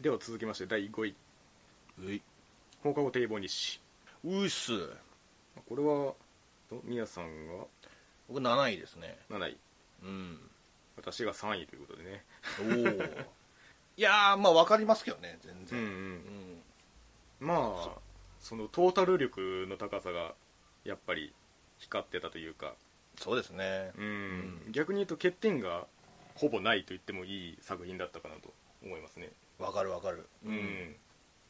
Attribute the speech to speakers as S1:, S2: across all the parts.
S1: では続きまして第5位。
S2: うい。
S1: 放課後堤防日誌。
S2: ういっす。
S1: これはと宮さんが？
S2: 僕7位ですね。
S1: 7位。
S2: うん。
S1: 私が3位ということでね。
S2: おおいやーまあ分かりますけどね全然。
S1: うんうん。
S2: うん。
S1: まあそのトータル力の高さがやっぱり光ってたというか。
S2: そうですね。
S1: うん、逆に言うと欠点がほぼないと言ってもいい作品だったかなと思いますね
S2: 分かる分かる。
S1: うん、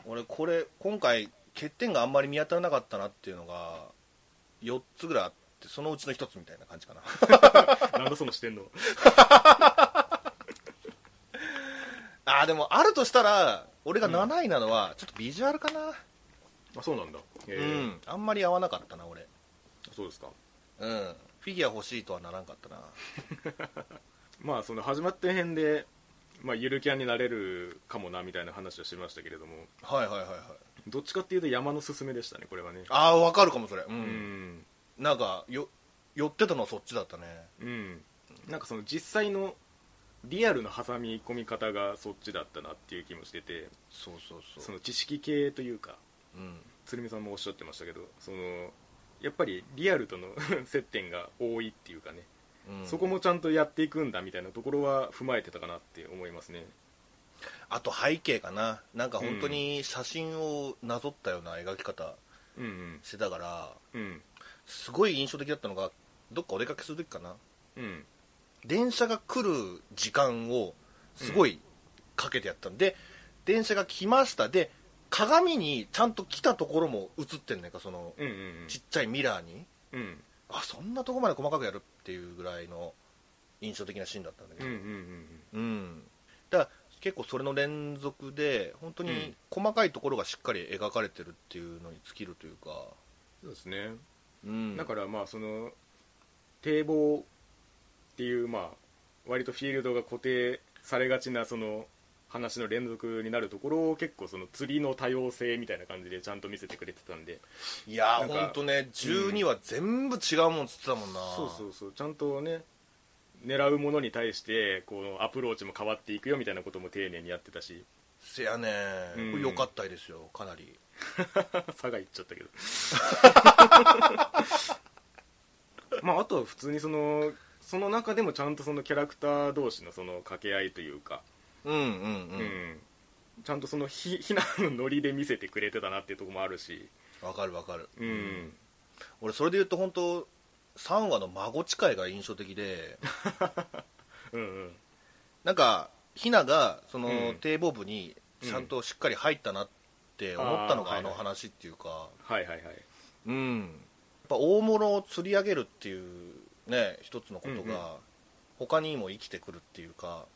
S2: 俺これ今回欠点があんまり見当たらなかったなっていうのが4つぐらいあってそのうちの1つみたいな感じかな。
S1: なんだその視点の？
S2: あーでもあるとしたら俺が7位なのはちょっとビジュアルかな。
S1: あそうなんだ。へ
S2: う
S1: え
S2: ん。あんまり合わなかったな俺。
S1: そうですか。
S2: うん。フィギュア欲しいとはならんかったな。
S1: まあその始まった辺で、まあ、ゆるキャンになれるかもなみたいな話をしましたけれども。
S2: はいはいはいはい。
S1: どっちかっていうと山のすすめでしたねこれはね。
S2: ああ分かるかもそれ。う、
S1: うんん。
S2: なんかよ寄ってたのはそっちだったね。
S1: うん。なんかその実際のリアルの挟み込み方がそっちだったなっていう気もしてて。
S2: そうそうそう。
S1: その知識系というか
S2: うん。
S1: 鶴見さんもおっしゃってましたけどそのやっぱりリアルとの 接点が多いっていうかね、
S2: うん。
S1: そこもちゃんとやっていくんだみたいなところは踏まえてたかなって思いますね。
S2: あと背景かな。なんか本当に写真をなぞったような描き方
S1: うんうん。
S2: してたから
S1: うん。
S2: すごい印象的だったのがどっかお出かけする時かな。
S1: うん。
S2: 電車が来る時間をすごいかけてやったんで、電車が来ました。で鏡にちゃんと来たところも映ってんねんかその
S1: うんうん。
S2: ちっちゃいミラーに。
S1: うん
S2: あそんなとこまで細かくやるっていうぐらいの印象的なシーンだったんだけど。
S1: うんうんうん
S2: うん。だから結構それの連続で本当に細かいところがしっかり描かれてるっていうのに尽きるというか、
S1: そうですね。
S2: うん、
S1: だからまあその堤防っていうまあ割とフィールドが固定されがちなその話の連続になるところを結構その釣りの多様性みたいな感じでちゃんと見せてくれてたんで。
S2: いやー
S1: なんか
S2: 本当ね12は全部違うもんつってたもんな、
S1: そうそうそう。ちゃんとね狙うものに対してこうアプローチも変わっていくよみたいなことも丁寧にやってたし。
S2: せやね。
S1: うん。
S2: これ良かったですよかなり。
S1: 佐賀行っちゃったけど。まああとは普通にそのその中でもちゃんとそのキャラクター同士のその掛け合いというか、
S2: うんうんうん、
S1: うん。ちゃんとそのひ ひなのノリで見せてくれてたなっていうところもあるし。
S2: わかるわかる、
S1: うん、
S2: 俺それで言うと本当3話の孫誓いが印象的で。
S1: うんうん。
S2: なんかひながその、
S1: うん。
S2: 堤防部にちゃんとしっかり入ったなって思ったのが
S1: あ
S2: の話っていうか、
S1: はいはいはい。
S2: うん。やっぱ大物を釣り上げるっていうね一つのことが他にも生きてくるっていうか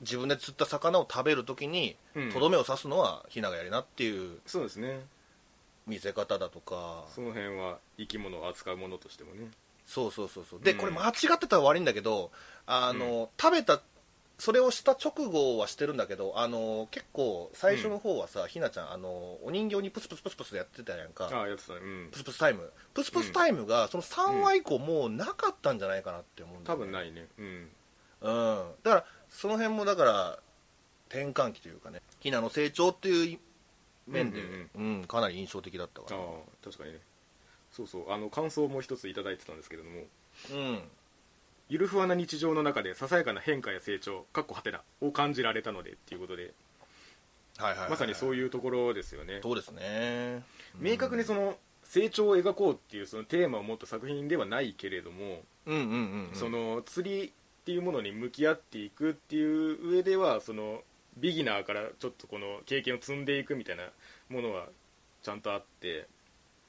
S2: 自分で釣った魚を食べるときに
S1: うん。
S2: とどめを刺すのはひながやりなっていう
S1: そうですね。
S2: 見せ方だとか。
S1: その辺は生き物を扱うものとしてもね。
S2: そうそうそうそう。で、
S1: うん。
S2: これ間違ってたら悪いんだけどあの、食べたそれをした直後はしてるんだけどあの結構最初の方はさ、ひなちゃんあのお人形にプスプスプスプスやってたやんか。
S1: ああやってたね。うん。
S2: プスプスタイム。プスプスタイムがその3話以降もうなかったんじゃないかなって思うんだ
S1: 多
S2: よね。
S1: 分ないね。うん。
S2: うん、だからその辺もだから転換期というかねひなの成長っていう面で、
S1: う
S2: うんん。かなり印象的だったか
S1: あ
S2: な
S1: あ確かにね。そうそう。あの感想も一ついただいてたんですけれども。
S2: うん。
S1: ゆるふわな日常の中でささやかな変化や成長かっこはてなを感じられたのでっていうことで。
S2: はいはいはい、
S1: まさにそういうところですよね。
S2: そうですね。
S1: 明確にその成長を描こうっていうそのテーマを持った作品ではないけれども、
S2: うんうんうん、うん、
S1: その釣りっていうものに向き合っていくっていう上ではそのビギナーからちょっとこの経験を積んでいくみたいなものはちゃんとあって、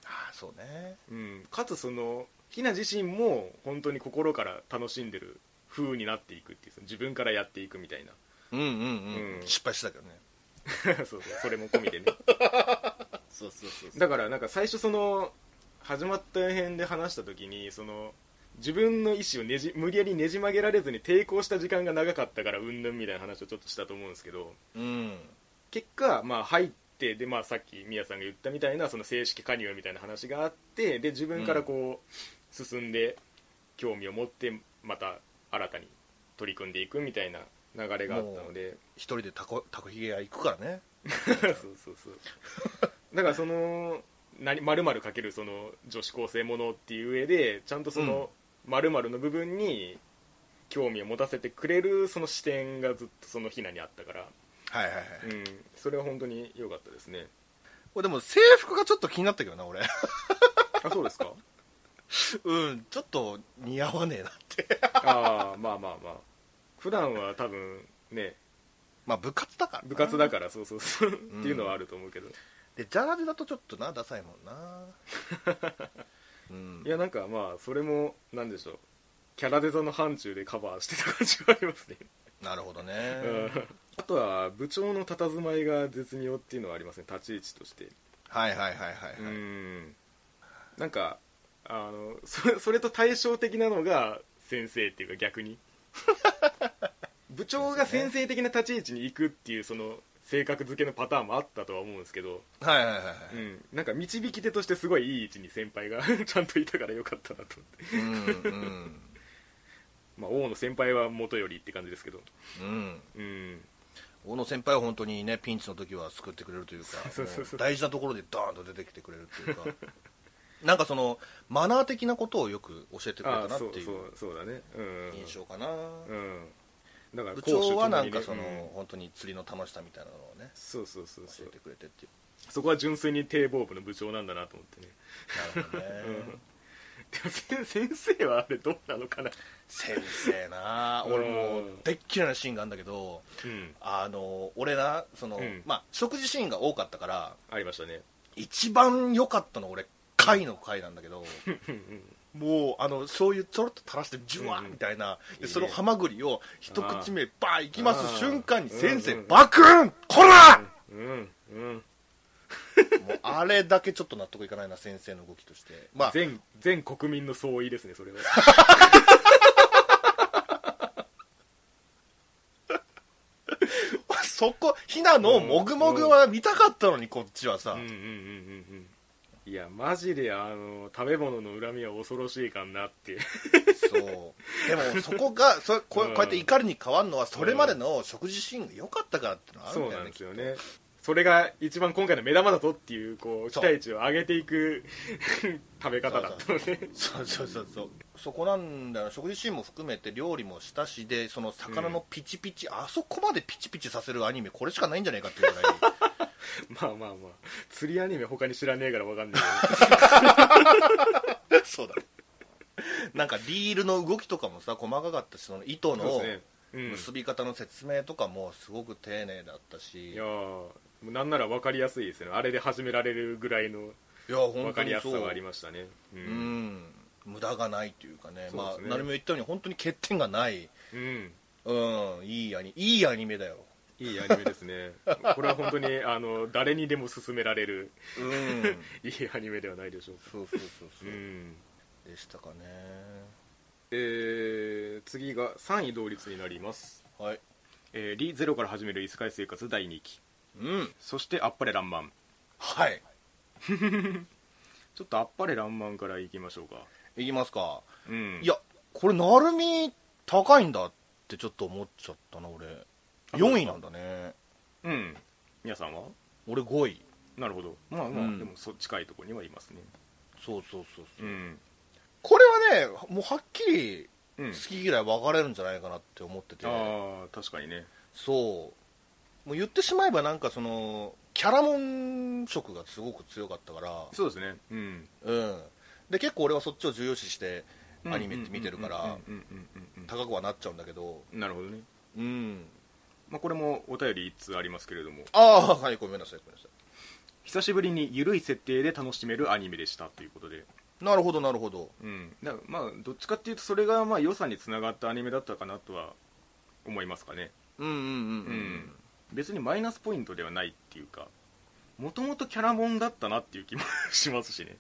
S2: ああそうね。
S1: うん、かつそのひな自身も本当に心から楽しんでる風になっていくっていうその自分からやっていくみたいな。
S2: うんうんうん、
S1: うん。
S2: 失敗してたけどね。
S1: そうそう。それも込みでね。
S2: そうそうそう。
S1: だからなんか最初その始まった辺で話した時にその自分の意思をねじ無理やりねじ曲げられずに抵抗した時間が長かったからうんぬんみたいな話をちょっとしたと思うんですけど
S2: うん。
S1: 結果、まあ、入ってで、まあ、さっき宮さんが言ったみたいなその正式加入みたいな話があってで自分からこう進んで興味を持ってまた新たに取り組んでいくみたいな流れがあったので。
S2: 一人でタコタコヒゲ屋行くからね。
S1: そうそうそう。だからその何〇〇かけるその女子高生ものっていう上でちゃんとその〇〇の部分に興味を持たせてくれるその視点がずっとそのひなにあったから、
S2: はいはいはい、
S1: うん、それは本当に良かったですね。
S2: これでも制服がちょっと気になったけどな俺。
S1: あそうですか？
S2: うん。ちょっと似合わねえなって。
S1: ああまあまあまあ。普段は多分ね。
S2: まあ部活だからな。
S1: 部活だからそうそうそう。っていうのはあると思うけど、
S2: でジャージだとちょっとなダサいもんな うん。
S1: いやなんかまあそれもなんでしょう。キャラデザの範疇でカバーしてた感じはありますね、
S2: なるほどね、
S1: うん。あとは部長の佇まいが絶妙っていうのはありますね。立ち位置として。
S2: はいはいはいはい、はい。
S1: うん。なんかあのそそれと対照的なのが先生っていうか逆に。部長が先生的な立ち位置に行くっていうその性格付けのパターンもあったとは思うんですけど、
S2: はいはいはいはい、
S1: うん、なんか導き手としてすごいいい位置に先輩が ちゃんといたからよかったなと思って。
S2: うんうん。
S1: まあ王の先輩は元よりって感じですけど。
S2: うん。
S1: うん。
S2: 大野先輩は本当にねピンチの時は救ってくれるというか 大事なところでドーンと出てきてくれるというか。なんかそのマナー的なことをよく教えてくれたなってい
S1: そうそうだね。うん。
S2: 印象かな、
S1: うんだから
S2: 部長はなんかその、
S1: うん。
S2: 本当に釣りの楽しさみたいなのをね
S1: そうそうそう
S2: 教えてくれてっていう。
S1: そこは純粋に堤防部の部長なんだなと思ってね。
S2: なるほどね、
S1: でも先先生はあれどうなのかな。
S2: 先生な。俺もうでっ嫌いなシーンがあるんだけど
S1: うん。
S2: あの俺なその、
S1: うん。
S2: まあ食事シーンが多かったから
S1: ありましたね。
S2: 一番良かったの俺貝の貝なんだけどもうあの醤油ちょろっと垂らしてジュワーみたいな、でそのハマグリを一口目バーいきます瞬間に先生バクンこら
S1: うんうん
S2: もうあれだけちょっと納得いかないな先生の動きとして。まあ
S1: 全全国民の総意ですねそれは。
S2: そこひなのもぐもぐは見たかったのにこっちはさ、
S1: うんうんうんうんうんいやマジであの食べ物の恨みは恐ろしいかんなって
S2: そう。でも そこがそこう
S1: うん。
S2: こうやって怒りに変わるのはそれまでの食事シーンが良かったからっていうのはあるんだよね
S1: そうなんですよね。それが一番今回の目玉だぞっていうこう期待値を上げていく食べ方だったので。
S2: そうそうそうそう。そこなんだよ。食事シーンも含めて料理もしたしでその魚のピチピチ、あそこまでピチピチさせるアニメこれしかないんじゃないかっていうぐらい
S1: まあまあまあ。釣りアニメ他に知らねえから分かんない
S2: そうだ。ねなんかリールの動きとかもさ細かかったしその糸の結び方の説明とかもすごく丁寧だったし。
S1: いやなんなら分かりやすいですね。あれで始められるぐらいの分かりやすさはありましたね。う
S2: うん。ん無駄がないというかね。まあ何も言ったように本当に欠点がない。
S1: うん。
S2: うん。いいアニいいアニメだよ
S1: いいアニメですね。これは本当にあの誰にでも勧められる
S2: うん。
S1: いいアニメではないでしょうか。
S2: そうそうそうそう。う、
S1: ん。
S2: でしたかね。
S1: えー、次が3位同率になります、
S2: はい。
S1: えー、リゼロから始める異世界生活第2期。
S2: うん。
S1: そしてあっぱれらんまん。
S2: はい。
S1: ちょっとあっぱれらんまんからいきましょうか。
S2: いきますか。
S1: うん。
S2: いやこれなるみ高いんだってちょっと思っちゃったな俺4位なんだね。
S1: うん。皆さんは？
S2: 俺5位。
S1: なるほど。まあまあ、
S2: うん。
S1: でも。そ近いところにはいますね。
S2: そうそうそうそう、
S1: うん。
S2: これはねもうはっきり
S1: うん。
S2: 好き嫌い分かれるんじゃないかなって思ってて、
S1: ああ確かにね。
S2: そう。もう言ってしまえばなんかそのキャラモン色がすごく強かったから。
S1: そうですね。うん。
S2: うん。で結構俺はそっちを重要視してアニメって見てるから
S1: うんうんうんうん
S2: 高くはなっちゃうんだけど。
S1: うんなるほどね。
S2: うん
S1: まあ、これもお便り1通ありますけれども。
S2: ああはいごめんなさいごめんなさ
S1: 久しぶりに緩い設定で楽しめるアニメでしたということで。
S2: いなるほどなるほど。
S1: うん。だまあどっちかっていうとそれがまあ良さにつながったアニメだったかなとは思いますかね。
S2: うんうんうん
S1: うん別にマイナスポイントではないっていうかもともとキャラモンだったなっていう気も しますしね。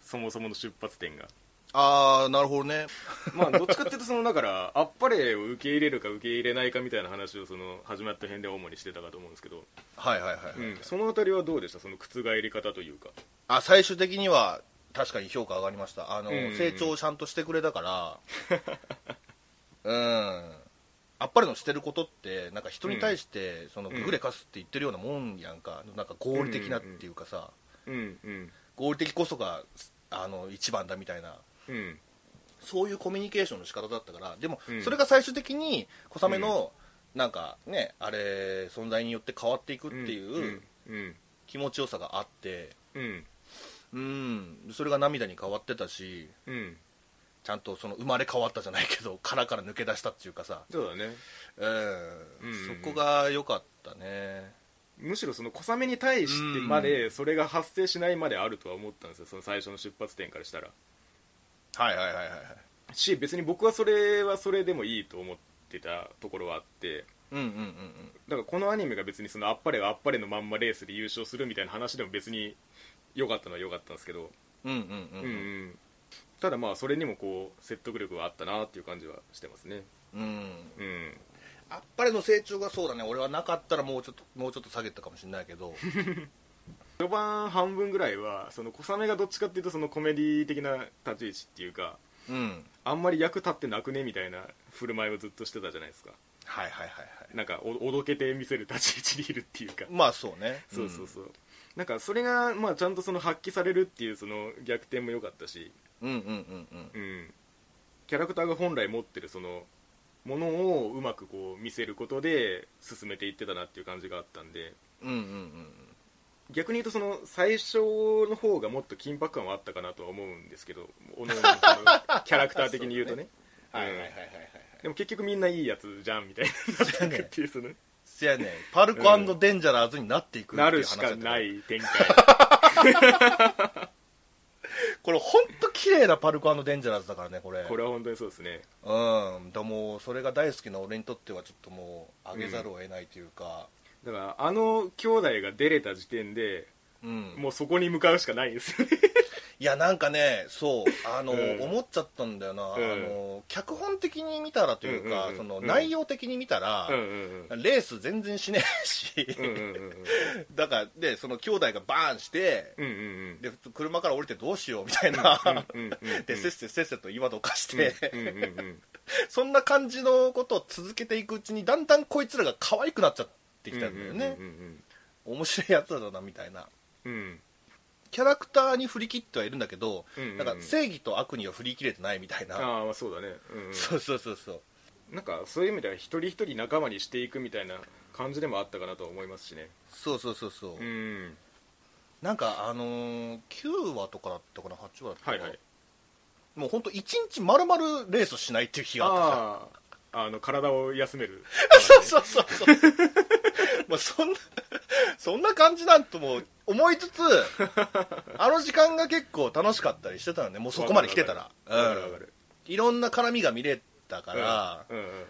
S1: そもそもの出発点が
S2: ああなるほどね。
S1: まあどっちかっていうとそのだからあっぱれを受け入れるか受け入れないかみたいな話をその始まった辺で主にしてたかと思うんですけど、
S2: はいはいはい、はい。
S1: うん、そのあたりはどうでした？その覆り方というか。
S2: あ最終的には確かに評価上がりました。あの、
S1: うんうんうん。
S2: 成長をちゃんとしてくれたから。うん。あっぱれのしてることってなんか人に対してそのググレカスって言ってるようなもんやんか。なんか合理的なっていうかさ。
S1: うんうん。
S2: 合理的こそがあの一番だみたいな
S1: うん。
S2: そういうコミュニケーションの仕方だったからでも
S1: うん。
S2: それが最終的に小雨のなんかねあれ存在によって変わっていくっていう
S1: うん。
S2: 気持ちよさがあって
S1: うん。
S2: うん。それが涙に変わってたし
S1: うん。
S2: ちゃんとその生まれ変わったじゃないけど 殻から抜け出したっていうかさ。
S1: そうだね。
S2: うん。
S1: うん。
S2: そこが良かったね。
S1: むしろその小雨に対してまでそれが発生しないまであるとは思ったんですよ。その最初の出発点からしたら
S2: はいはいはいはいはい。
S1: し別に僕はそれはそれでもいいと思ってたところはあって。
S2: うんうんうん
S1: だからこのアニメが別にそのあっぱれがあっぱれのまんまレースで優勝するみたいな話でも別に良かったのは良かったんですけど、
S2: うんうんうん
S1: うん。
S2: うん
S1: うん。ただまあそれにもこう説得力があったなっていう感じはしてますね。
S2: うん。
S1: うん。
S2: あっぱれの成長がそうだね。俺はなかったらもうちょっともうちょっと下げたかもしれないけど
S1: 序盤半分ぐらいはその小雨がどっちかっていうとそのコメディ的な立ち位置っていうか
S2: うん。
S1: あんまり役立ってなくねみたいな振る舞いをずっとしてたじゃないですか。
S2: はいはいはいはい
S1: なんかおおどけて見せる立ち位置にいるっていうか。
S2: まあそうね。
S1: そうそうそう、なんかそれがまあちゃんとその発揮されるっていうその逆転も良かったし、
S2: うんうんうんうん。
S1: うん、キャラクターが本来持ってるそのものをうまくこう見せることで進めていってたなっていう感じがあったんで。
S2: うんうんうん
S1: 逆に言うとその最初の方がもっと緊迫感はあったかなとは思うんですけどおの キャラクター的に言うとね。
S2: はいはいはいはいはい。
S1: でも結局みんないいやつじゃんみたいになっていうその。
S2: せやね。パルコデンジャラーズになっていくっていう
S1: な
S2: 話
S1: るしかない展開
S2: これ本当綺麗なパルコデンジャラーズだからねこれ。
S1: これは本当にそうですね。
S2: うん。だもうそれが大好きな俺にとってはちょっともう上げざるを得ないというか
S1: だからあの兄弟が出れた時点で
S2: うん、
S1: もうそこに向かうしかないんですよね。
S2: いやなんかねそうあの、
S1: うん。
S2: 思っちゃったんだよな、
S1: うん。
S2: あの脚本的に見たらというか、
S1: うんうんうん
S2: その内容的に見たら、
S1: うんうんうん。
S2: レース全然しねえし、
S1: うん
S2: だからでその兄弟がバーンして、
S1: うんうんうん。
S2: で車から降りてどうしようみたいな、でせっせせっせと岩どかして、そんな感じのことを続けていくうちにだんだんこいつらが可愛くなっちゃってきたんだよね、
S1: うんうん
S2: 面白いやつらだなみたいな。
S1: うん。うん
S2: キャラクターに振り切ってはいるんだけど、
S1: うんうんうん。
S2: なんか正義と悪には振り切れてないみたいな、
S1: ああまあそうだね。うんうん。
S2: そうそうそうそう。
S1: なんかそういう意味では一人一人仲間にしていくみたいな感じでもあったかなとは思いますしね。
S2: そうそうそうそう、
S1: うん。
S2: なんかあのー、9話とかだったかな8話だったかな、
S1: はいはい。
S2: もう本当一日丸々レースしないっていう日があった
S1: あの体を休める。
S2: そうそうそうそうまあそんな そんな感じなんとも思いつつ あの時間が結構楽しかったりしてたのね。もうそこまで来てたら。
S1: わかるわかる
S2: いろんな絡みが見れたから、
S1: うんうん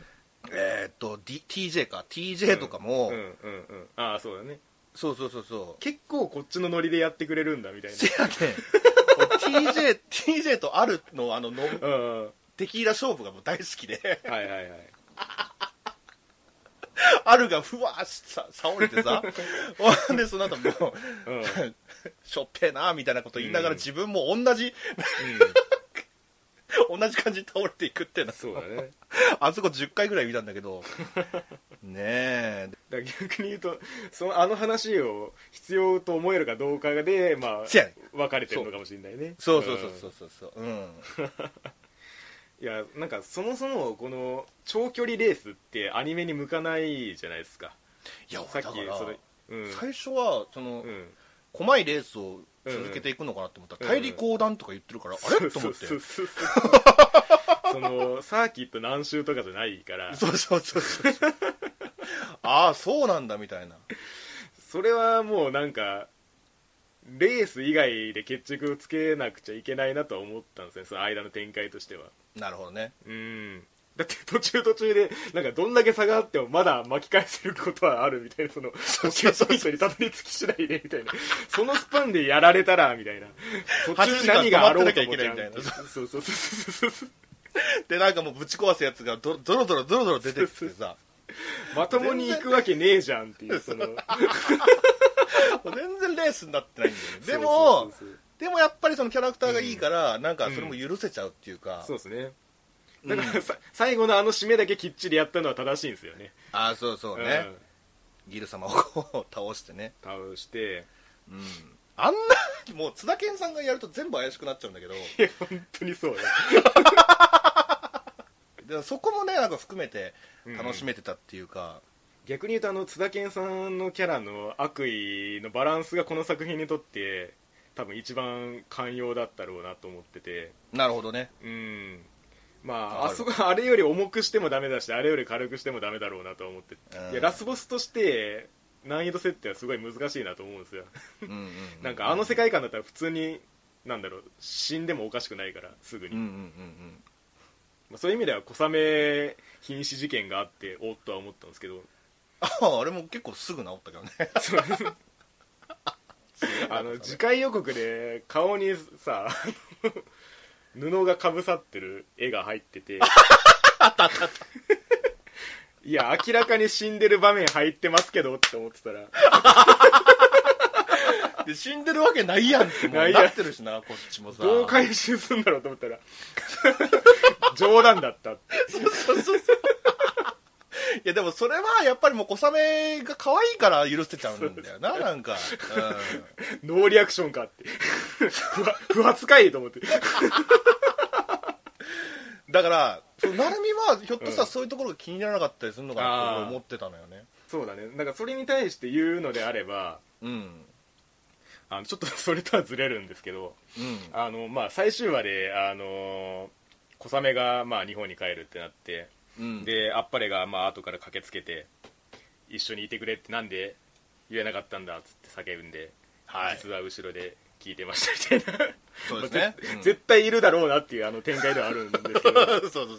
S2: えーっと、D、TJ か。TJ とかも、
S1: うんうんうん。ああそうだね。
S2: そうそうそうそう。
S1: 結構こっちのノリでやってくれるんだみたいな。
S2: せやね TJ, TJ とあるのあのの
S1: うんうん。
S2: テキーラ勝負がもう大好きで。
S1: はいはいはい
S2: あるがふわーさ倒れてさ。ほ んでその後もう
S1: うん。うん
S2: しょっぺーなみたいなこと言いながら
S1: うん。
S2: 自分も同じ、同じ感じに倒れていくっていうの。
S1: そうだね。
S2: あそこ10回ぐらい見たんだけど。ねえ。
S1: 逆に言うとそのあの話を必要と思えるかどうかでまあ分かれてるのかもしれないね。
S2: そうそうそうそうそうそう。うん
S1: いやなんかそもそもこの長距離レースってアニメに向かないじゃないですか。
S2: いや
S1: さっきそれうん。
S2: 最初はその、
S1: うん。
S2: 細いレースを続けていくのかなと思った。ら、
S1: うん。
S2: 大陸横断とか言ってるから、あれ？と思って。
S1: そ のサーキット何周とかじゃないから。
S2: そうそうそうそうああそうなんだみたいな。
S1: それはもうなんかレース以外で決着をつけなくちゃいけないなとは思ったんですね。その間の展開としては
S2: なるほどね。
S1: うん。だって途中途中でなんかどんだけ差があってもまだ巻き返せることはあるみたいなその
S2: そう
S1: 決勝ポイントにたどり着きしないでみたいな。そのスパンでやられたらみたいな。途中何があろうともじゃん
S2: 8時間止まってなきゃいけないみたいな。
S1: そうそうそうそうそう
S2: でなんかもうぶち壊すやつがどゾロゾロゾロゾロ出てきてさ。
S1: まともに行くわけねえじゃんっていうその。
S2: 全然レースになってないんだよね。で
S1: そ
S2: も
S1: うそうそう
S2: でもやっぱりそのキャラクターがいいから、なんかそれも許せちゃうっていうか、
S1: そうですね。だからさ、最後のあの締めだけきっちりやったのは正しいんですよね。
S2: ああそうそうね、ギル様をこう倒してね。
S1: 倒して。
S2: うん。あんなもう津田健さんがやると全部怪しくなっちゃうんだけど。
S1: いや本当にそうね
S2: でそこもねなんか含めて楽しめてたっていうか、
S1: 逆に言うとあの津田健さんのキャラの悪意のバランスがこの作品にとって多分一番寛容だったろうなと思ってて。
S2: なるほどね。
S1: うん。まああそこあれより重くしてもダメだしあれより軽くしてもダメだろうなと思って
S2: うん。
S1: いやラスボスとして難易度設定はすごい難しいなと思うんですよ。なんかあの世界観だったら普通になんだろう死んでもおかしくないからすぐに、
S2: うんうんうん
S1: まあ、そういう意味では小雨瀕死事件があっておっとは思ったんですけど。
S2: あああれも結構すぐ治ったけどね
S1: あの次回予告で顔にさ 布がかぶさってる絵が入ってて。いや明らかに死んでる場面入ってますけどって思ってたら。
S2: で死んでるわけないやんっても
S1: ないや
S2: なってるしなこっちもさ。
S1: どう回収するんだろうと思ったら。冗談だったって。
S2: そうそうそういやでもそれはやっぱりもう小雨が可愛いから許せちゃうんだよななんか、
S1: ノーリアクションかって。不発かいと思って。
S2: うん、だから成海はひょっとしたらそういうところが気にならなかったりするのかなと俺思ってたのよね。
S1: そうだね。だからそれに対して言うのであれば
S2: うん。
S1: あのちょっとそれとはずれるんですけど
S2: うん。
S1: あの、まあ、最終話で、あの小雨が、まあ、日本に帰るってなって、
S2: うん。
S1: であっぱれが、まあ後から駆けつけて一緒にいてくれってなんで言えなかったんだっつって叫んで、
S2: はい。
S1: 実は後ろで聞いてましたみたいな。
S2: そうですね。
S1: 絶対いるだろうなっていうあの展開ではあるんですけど。
S2: そうそうそう。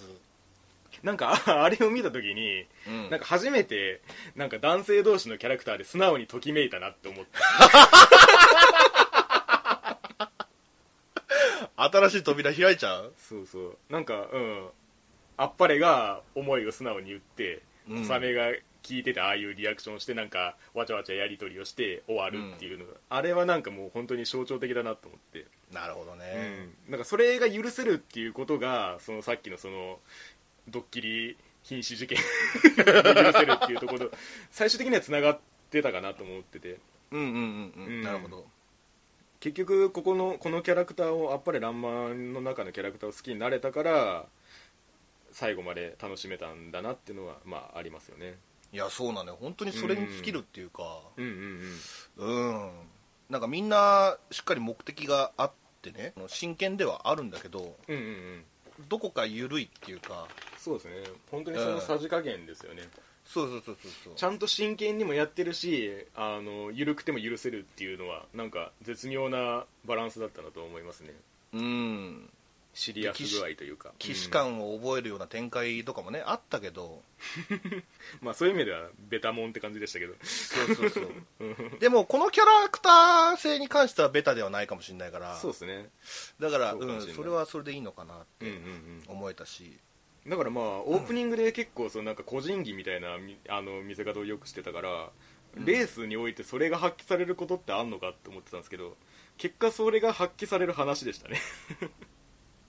S1: なんかああれを見た時に、
S2: うん。
S1: なんか初めてなんか男性同士のキャラクターで素直にときめいたなって思って
S2: 新しい扉開いちゃう？
S1: そうそう。なんかうんあっぱれが思いを素直に言って
S2: うん。
S1: 小雨が聞いててああいうリアクションしてなんかわちゃわちゃやり取りをして終わるっていうのが、あれはなんかもう本当に象徴的だなと思って、
S2: なるほど
S1: う
S2: ね、
S1: ん、なんかそれが許せるっていうことがそのさっきのそのドッキリ瀕死事件。許せるっていうところ最終的にはつながってたかなと思ってて。
S2: うんうんうんうん、
S1: うん。
S2: なるほど。
S1: 結局ここのこのキャラクターをあっぱれらんまんの中のキャラクターを好きになれたから最後まで楽しめたんだなっていうのはまあありますよね。
S2: いやそうなのよ。本当にそれに尽きるっていうか。
S1: うんうんうん。
S2: うん、なんかみんなしっかり目的があってね。真剣ではあるんだけど
S1: うんうんうん。
S2: どこか緩いっていうか。
S1: そうですね。本当にそのさじ加減ですよね、
S2: そうそうそうそうそう。
S1: ちゃんと真剣にもやってるしあの緩くても許せるっていうのはなんか絶妙なバランスだったなと思いますね。
S2: うん
S1: シリアス具合というか。
S2: 既視感を覚えるような展開とかもねあったけど。
S1: う んまあそういう意味ではベタモンって感じでしたけど。
S2: そうそうそう。でもこのキャラクター性に関してはベタではないかもしれないから。
S1: そうですね。
S2: だから
S1: そう
S2: うんそれはそれでいいのかなって
S1: うんうんうん。
S2: 思えたし、
S1: だからまあオープニングで結構そのなんか個人技みたいなみあの見せ方をよくしてたから、
S2: うん。
S1: レースにおいてそれが発揮されることってあんのかって思ってたんですけど結果それが発揮される話でしたね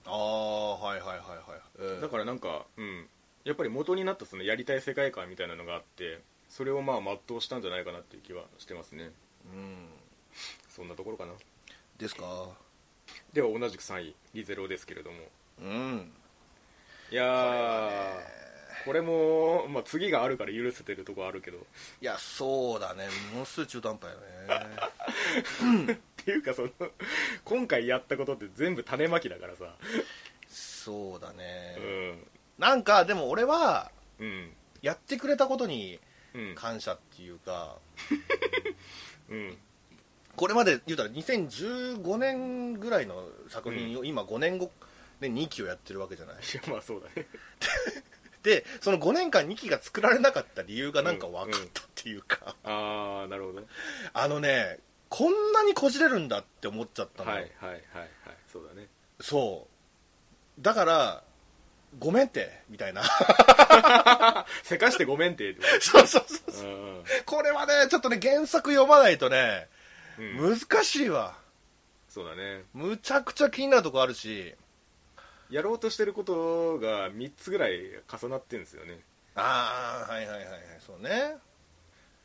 S2: ああはいはいはいはい、うん。
S1: だからなんかうん。やっぱり元になったそのやりたい世界観みたいなのがあってそれをまあ全うしたんじゃないかなっていう気はしてますね。
S2: うん。
S1: そんなところかな。
S2: ですか？
S1: では同じく3位リゼロですけれども。
S2: うん。
S1: いやーこれも、まあ、次があるから許せてるとこあるけど。
S2: いやそうだね。ものすごい中途半端よね
S1: っていうかその今回やったことって全部種まきだからさ。
S2: そうだね、
S1: うん。
S2: なんかでも俺は
S1: うん。
S2: やってくれたことに
S1: うん。
S2: 感謝っていうか、
S1: うん。
S2: これまで言うたら2015年ぐらいの作品を今5年後で2期をやってるわけじゃない。
S1: いやまあそうだね。
S2: でその5年間2期が作られなかった理由がなんか分かったっていうか、
S1: ああなるほど
S2: あのねこんなにこじれるんだって思っちゃったの、
S1: はいはいはいはい。そうだね。
S2: そう。だからごめんってみたいな。
S1: せかしてごめんって。ってこ
S2: そうそうそう。
S1: とうん。
S2: これはねちょっとね原作読まないとね、
S1: うん。
S2: 難しいわ。
S1: そうだね。
S2: むちゃくちゃ気になるとこあるし。
S1: いやろうとしてることが3つぐらい重なってるんですよね。
S2: ああはいはいはいはい。そうね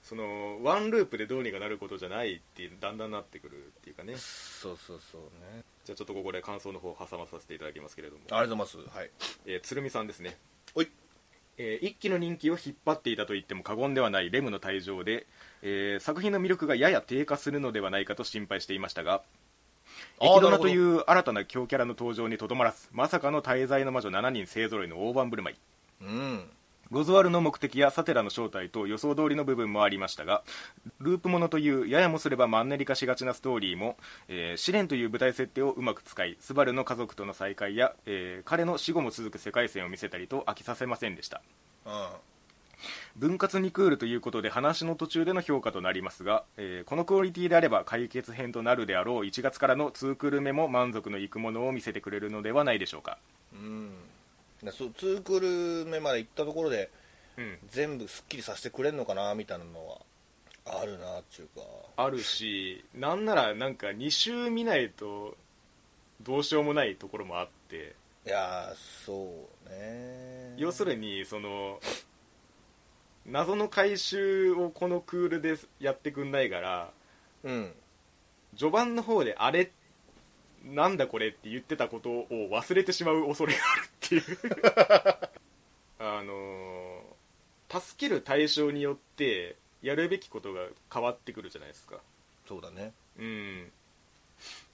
S1: そのワンループでどうにかなることじゃないっていうだんだんなってくるっていうかね。
S2: そうそうそうね。
S1: じゃあちょっとここで感想の方を挟まさせていただきますけれども。
S2: ありがとうございます。はい。
S1: えー鶴見さんですね。
S2: おい。
S1: えー一期の人気を引っ張っていたと言っても過言ではないレムの退場で、えー作品の魅力がやや低下するのではないかと心配していましたが
S2: あー
S1: エキドナという新たな強キャラの登場にとどまらずまさかの滞在の魔女7人勢ぞろいの大盤振る舞い。
S2: うん
S1: ロズワルの目的やサテラの正体と予想通りの部分もありましたがループものというややもすればマンネリ化しがちなストーリーも、えー試練という舞台設定をうまく使いスバルの家族との再会や、えー彼の死後も続く世界線を見せたりと飽きさせませんでした。
S2: うん
S1: 分割にクールということで話の途中での評価となりますが、えーこのクオリティであれば解決編となるであろう1月からの2クール目も満足のいくものを見せてくれるのではないでしょうか。
S2: うんだそう2クール目まで行ったところで
S1: うん。
S2: 全部すっきりさせてくれんのかなみたいなのはあるなっていうか。
S1: あるしなんならなんか2週見ないとどうしようもないところもあって。
S2: いやーそうね
S1: 要するにその謎の回収をこのクールでやってくんないから
S2: うん。
S1: 序盤の方であれなんだこれって言ってたことを忘れてしまう恐れがあるっていう。あの助ける対象によってやるべきことが変わってくるじゃないですか。
S2: そうだね。
S1: うん。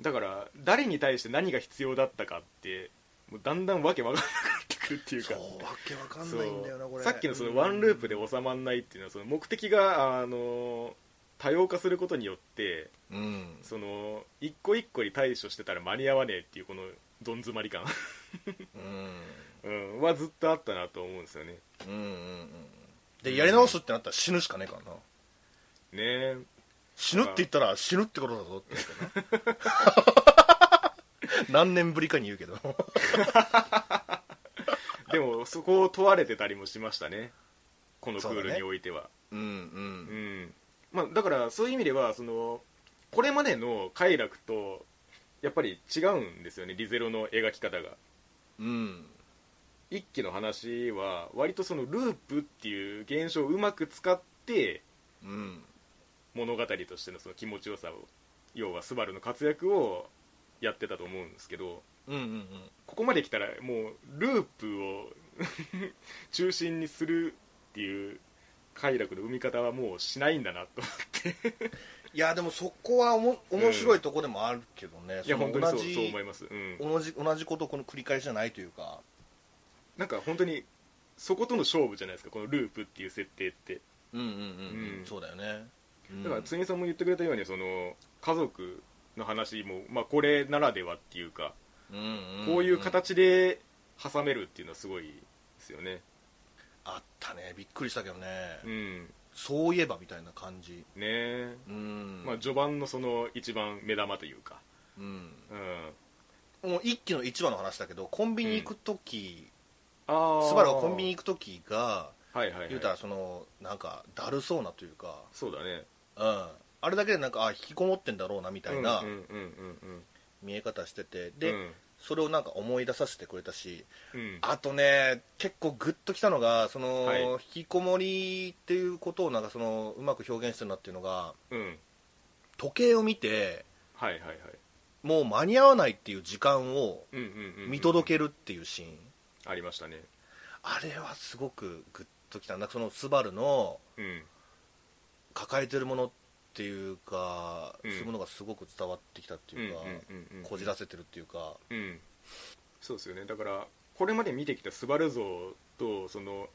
S1: だから誰に対して何が必要だったかってもうだんだんわけわからなくなってくるっていうか。
S2: そうわけわかんないんだよなこれ。
S1: さっきのそのワンループで収まらないっていうのはその目的があの多様化することによって
S2: うん。
S1: その一個一個に対処してたら間に合わねえっていうこのどん詰まり感、
S2: うん。
S1: うん、はずっとあったなと思うんですよね。
S2: うんうんうん。でやり直すってなったら死ぬしかねえからな。
S1: ねえ。
S2: 死ぬって言ったら死ぬってことだぞって。言うけどな何年ぶりかに言うけど。
S1: でもそこを問われてたりもしましたね。このクールにおいては。
S2: うんう
S1: うんんまあ、だからそういう意味ではそのこれまでの快楽とやっぱり違うんですよねリゼロの描き方が。
S2: うん。
S1: 一期の話は割とそのループっていう現象をうまく使って
S2: うん。
S1: 物語としてのその気持ちよさを要はスバルの活躍をやってたと思うんですけど
S2: うんうん。
S1: ここまで来たらもうループを 中心にするっていう快楽の生み方はもうしないんだなと思って。
S2: いやでもそこはおも面白いとこでもあるけどね、
S1: いや
S2: その
S1: 本当にそうそう思います、うん、
S2: 同じ同じことをこの繰り返しじゃないというか。
S1: なんか本当にそことの勝負じゃないですかこのループっていう設定って。
S2: うんうんうん、
S1: うん。
S2: そうだよね、うん。
S1: だからつみさんも言ってくれたようにその家族の話も、まあ、これならではっていうか
S2: うんうんん。
S1: こういう形で挟めるっていうのはすごいですよね
S2: あったね。びっくりしたけどね、
S1: うん。
S2: そういえばみたいな感じ。
S1: ね。え、
S2: うん、
S1: まあ、序盤のその一番目玉というか。
S2: うん、
S1: うん。
S2: もう一期の一話の話だけどコンビニ行く時、
S1: ああ
S2: スバルがコンビニ行く時が
S1: はいはい、はい、
S2: 言うたらそのなんかだるそうなというか、
S1: そうだね。
S2: うん、あれだけでなんかあ引きこもってんだろうなみたいな
S1: うんうんうんうん
S2: 見え方してて、
S1: うん
S2: で、
S1: うん
S2: それをなんか思い出させてくれたし
S1: うん。
S2: あとね結構グッときたのがその、
S1: はい。
S2: 引きこもりっていうことをなんかそのうまく表現してるなっていうのが
S1: うん。
S2: 時計を見て
S1: はいはいはい。
S2: もう間に合わないっていう時間を見届けるっていうシーン、
S1: ありましたね。
S2: あれはすごくグッときた。なんかそのスバルの
S1: うん。
S2: 抱えてるものっていうか、
S1: うん。
S2: そういうものがすごく伝わってきたっていうか、こじらせてるっていうか。
S1: うん。そうですよね。だからこれまで見てきたスバル像とその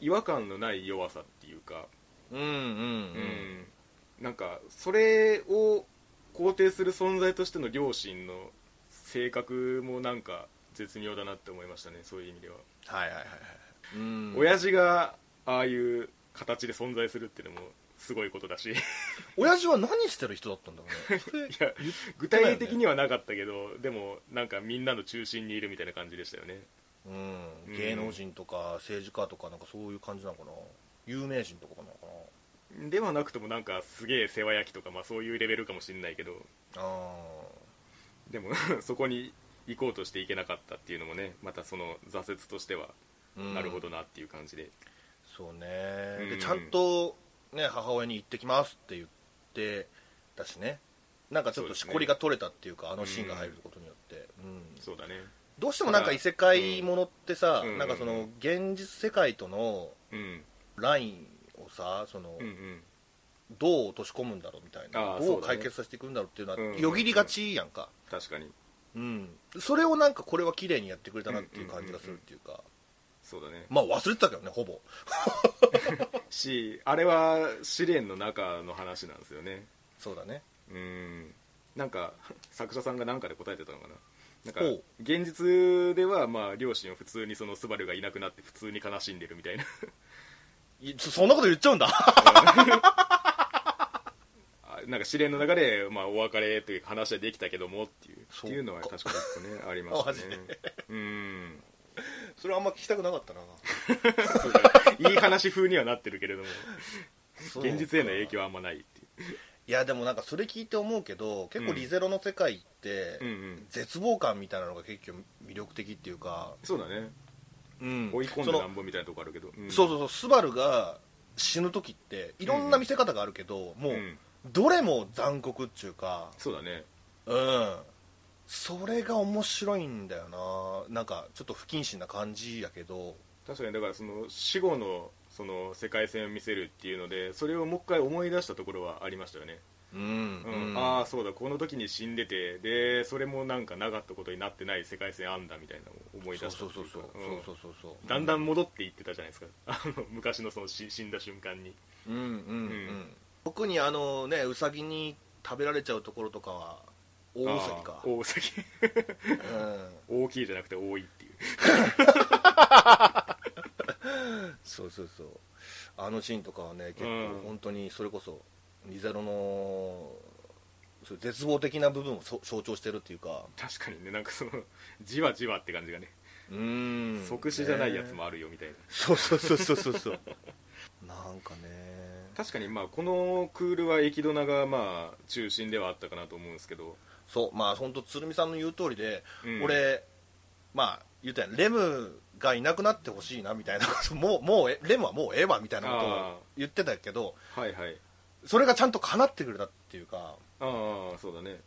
S1: 違和感のない弱さっていうか。
S2: うんうんうん、
S1: うん。なんかそれを肯定する存在としての両親の性格もなんか絶妙だなって思いましたね。そういう意味では、
S2: はいはいはいはい。うん。
S1: 親父がああいう形で存在するっていうのもすごいことだし。い
S2: 親父は何してる人だったんだろうね。それ
S1: や具体的にはなかったけどでもなんかみんなの中心にいるみたいな感じでしたよね。
S2: うん、芸能人とか政治家とかなんかそういう感じなのかな。有名人とかなのか
S1: ではなくともなんかすげえ世話焼きとか、まあ、そういうレベルかもしれないけど。
S2: なあ
S1: でも そこに行こうとして行けなかったっていうのもねまたその挫折としては
S2: うん。
S1: なるほどなっていう感じで、
S2: そうね、
S1: うん。
S2: でちゃんと、ね、母親に行ってきますって言ってたしね。なんかちょっとしこりが取れたっていうかあのシーンが入ることによって、うん。
S1: そうだね。
S2: どうしてもなんか異世界ものってさ、
S1: うん。
S2: なんかその現実世界との
S1: うん。
S2: ラインをさその、
S1: うんうん。
S2: どう落とし込むんだろうみたい
S1: あ
S2: など
S1: う
S2: 解決させていくんだろうっていうの
S1: うん
S2: はよぎりがちやんか、
S1: 確かに。
S2: うん、それをなんかこれは綺麗にやってくれたなっていう感じがするっていうか、
S1: そうだね。
S2: まあ忘れてたけどねほぼ。
S1: しあれは試練の中の話なんですよね。
S2: そうだね。
S1: うん。なんか作者さんが何かで答えてたのかな。なんか現実ではまあ両親は普通にそのスバルがいなくなって普通に悲しんでるみたいな。
S2: いそそんなこと言っちゃうんだ。
S1: あなんか試練の中で、まあ、お別れというか話はできたけどもっていう。っていうのは確かにねありましたね。うん
S2: それあんま聞きたくなかったな。
S1: いい話風にはなってるけれども。現実への影響はあんまないっていう。
S2: いやでもなんかそれ聞いて思うけど結構リゼロの世界って、
S1: うんうん。
S2: 絶望感みたいなのが結構魅力的っていうか、
S1: そうだね。
S2: うん。
S1: 追い込んでなんぼみたいなとこあるけど、うん。
S2: そうそうそう。スバルが死ぬ時っていろんな見せ方があるけど、もう、
S1: うん。
S2: どれも残酷っちゅうか。
S1: そうだね。
S2: うんそれが面白いんだよな。なんかちょっと不謹慎な感じやけど。
S1: 確かにだからその死後のその世界線を見せるっていうのでそれをもう一回思い出したところはありましたよね、
S2: うん、
S1: うん。
S2: うん。
S1: ああそうだこの時に死んでてでそれもなんかなかったことになってない世界線あんだみたいなのを思い
S2: そう
S1: 出した
S2: そうそうそう
S1: っていか
S2: そうそうそう
S1: うんだんだん戻っていってたじゃないですかあの昔のその死死んだ瞬間に
S2: うんうんうん、
S1: うん
S2: 特にあのねウサギに食べられちゃうところとかは大ウサギか
S1: 大ウサギ
S2: うん。
S1: 大きいじゃなくて多いっていう。
S2: そうそうそう。あのシーンとかはね結構
S1: うん
S2: 本当にそれこそリゼロの絶望的な部分をそ象徴してるっていうか。
S1: 確かにねなんかそのじわじわって感じがね、
S2: うーん。
S1: 即死じゃないやつも
S2: ね
S1: あるよみたいな。
S2: そうそうそうそうそうそう。なんかね。
S1: 確かにまあこのクールは駅ドナがまあ中心ではあったかなと思うんですけど、
S2: そうまあ本当鶴見さんの言う通りで、
S1: うん。
S2: 俺まあ言ったやんレムがいなくなってほしいなみたいなこと もうもうえレムはもうええわみたいなこと
S1: あ
S2: を言ってたけど
S1: はいはい。
S2: それがちゃんと叶ってくれたっていうか
S1: ああそうだね。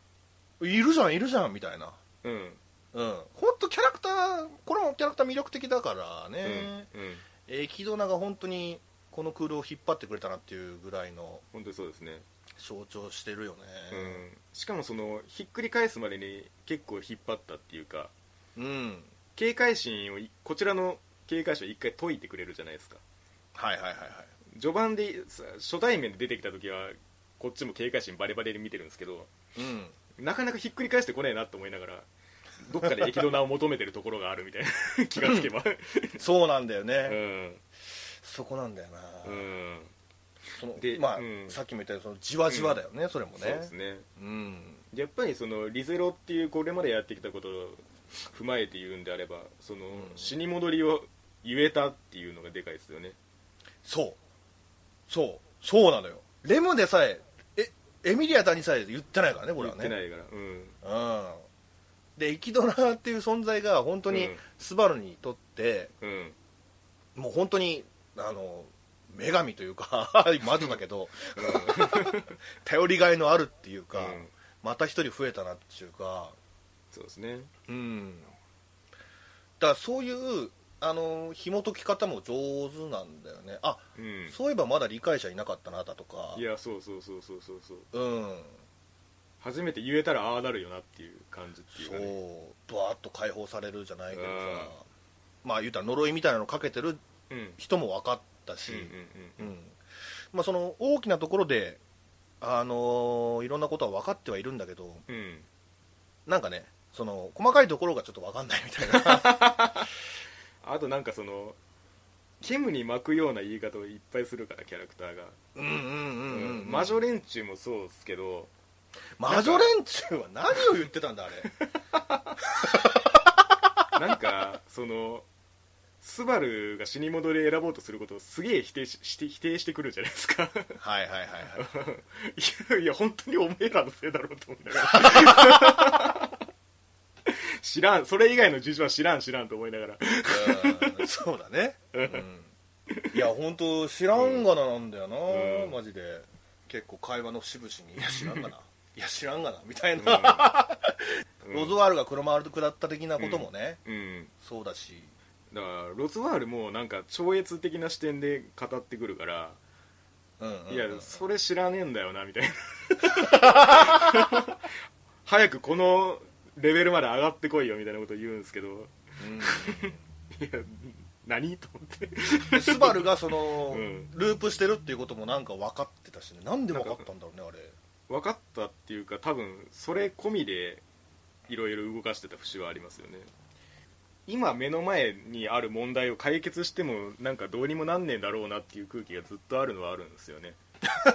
S2: いるじゃんいるじゃんみたいな。
S1: うん。
S2: うん。本当キャラクターこれもキャラクター魅力的だから
S1: うん
S2: ね、
S1: うん。
S2: えーキドナが本当にこのクールを引っ張ってくれたなっていうぐらいの。
S1: 本当にそうですね、
S2: 象徴してるよね。
S1: うん、しかもそのひっくり返すまでに結構引っ張ったっていうか
S2: うん、
S1: 警戒心をいこちらの警戒心を一回解いてくれるじゃないですか。
S2: はいはいはいはい。
S1: 序盤でさ初対面で出てきた時はこっちも警戒心バレバレで見てるんですけど
S2: うん。
S1: なかなかひっくり返してこねえなと思いながらどっかで駅ドナを求めてるところがあるみたいな気がつけば。
S2: そうなんだよ
S1: う
S2: ね、
S1: ん。
S2: そこなんだよな、
S1: うん
S2: その
S1: で
S2: まあ、
S1: うん。
S2: さっきも言ったようにそのじわじわだよね、それもね。
S1: そうですね。
S2: うん。
S1: やっぱりそのリゼロっていうこれまでやってきたことを踏まえて言うんであればその、
S2: ん。
S1: 死に戻りを言えたっていうのがでかいですよね。
S2: そう。そう。そうなのよ。レムでさええエミリアタにさえ言ってないからねこれはね。
S1: 言ってないから。うん。
S2: うん。でイキドラっていう存在が本当に
S1: うん。
S2: スバルにとって、
S1: うん。
S2: もう本当にあの女神というか 魔女だけど頼りがいのあるっていうか、
S1: うん。
S2: また一人増えたなっていうか。
S1: そうですね。
S2: うん。だからそういうあの紐解き方も上手なんだよね。あ、
S1: うん。
S2: そういえばまだ理解者いなかったなだとか。
S1: いやそうそうそうそうそうそう
S2: う。ん。
S1: 初めて言えたらああなるよなっていう感じっていう
S2: そ
S1: かね。
S2: う。バーッと解放されるじゃないけどさ。
S1: うん。
S2: まあ言うたら呪いみたいなのかけてる人も分かったし、まあ、その大きなところで、あのーいろんなことは分かってはいるんだけど
S1: うん。うん
S2: なんかねその細かいところがちょっと分かんないみたいな。
S1: あとなんかその煙に巻くような言い方をいっぱいするからキャラクターが、
S2: うんうんうんうん、うん、
S1: 魔女連中もそうですけど。
S2: 魔女連中は何を言ってたんだあれ。
S1: なんかそのスバルが死に戻り選ぼうとすることをすげえ否定しして否定してくるじゃないですか。
S2: はいはいはいはい。
S1: いやいや本当におめえらのせいだろうと思いながら。知らんそれ以外の事情は知らん知らんと思いながら。
S2: うんそうだね、うん、いや本当知らんがななんだよな、
S1: うん。
S2: マジで。結構会話の節々に「いや知らんがな。いや知らんがな」みたいな、
S1: うん。
S2: ロズワールが黒丸下った的なこともね、
S1: うん。
S2: そうだし
S1: だからロズワールもなんか超越的な視点で語ってくるから、いやそれ知らねえんだよなみたいな。早くこのレベルまで上がってこいよみたいなこと言うんですけど。いや何と思って。
S2: でスバルがその、
S1: うん。
S2: ループしてるっていうこともなんか分かってたしね。なんで分かったんだろうねあれ。
S1: 分かったっていうか多分それ込みでいろいろ動かしてた節はありますよね今目の前にある問題を解決してもなんかどうにもなんねえんだろうなっていう空気がずっとあるのはあるんですよね。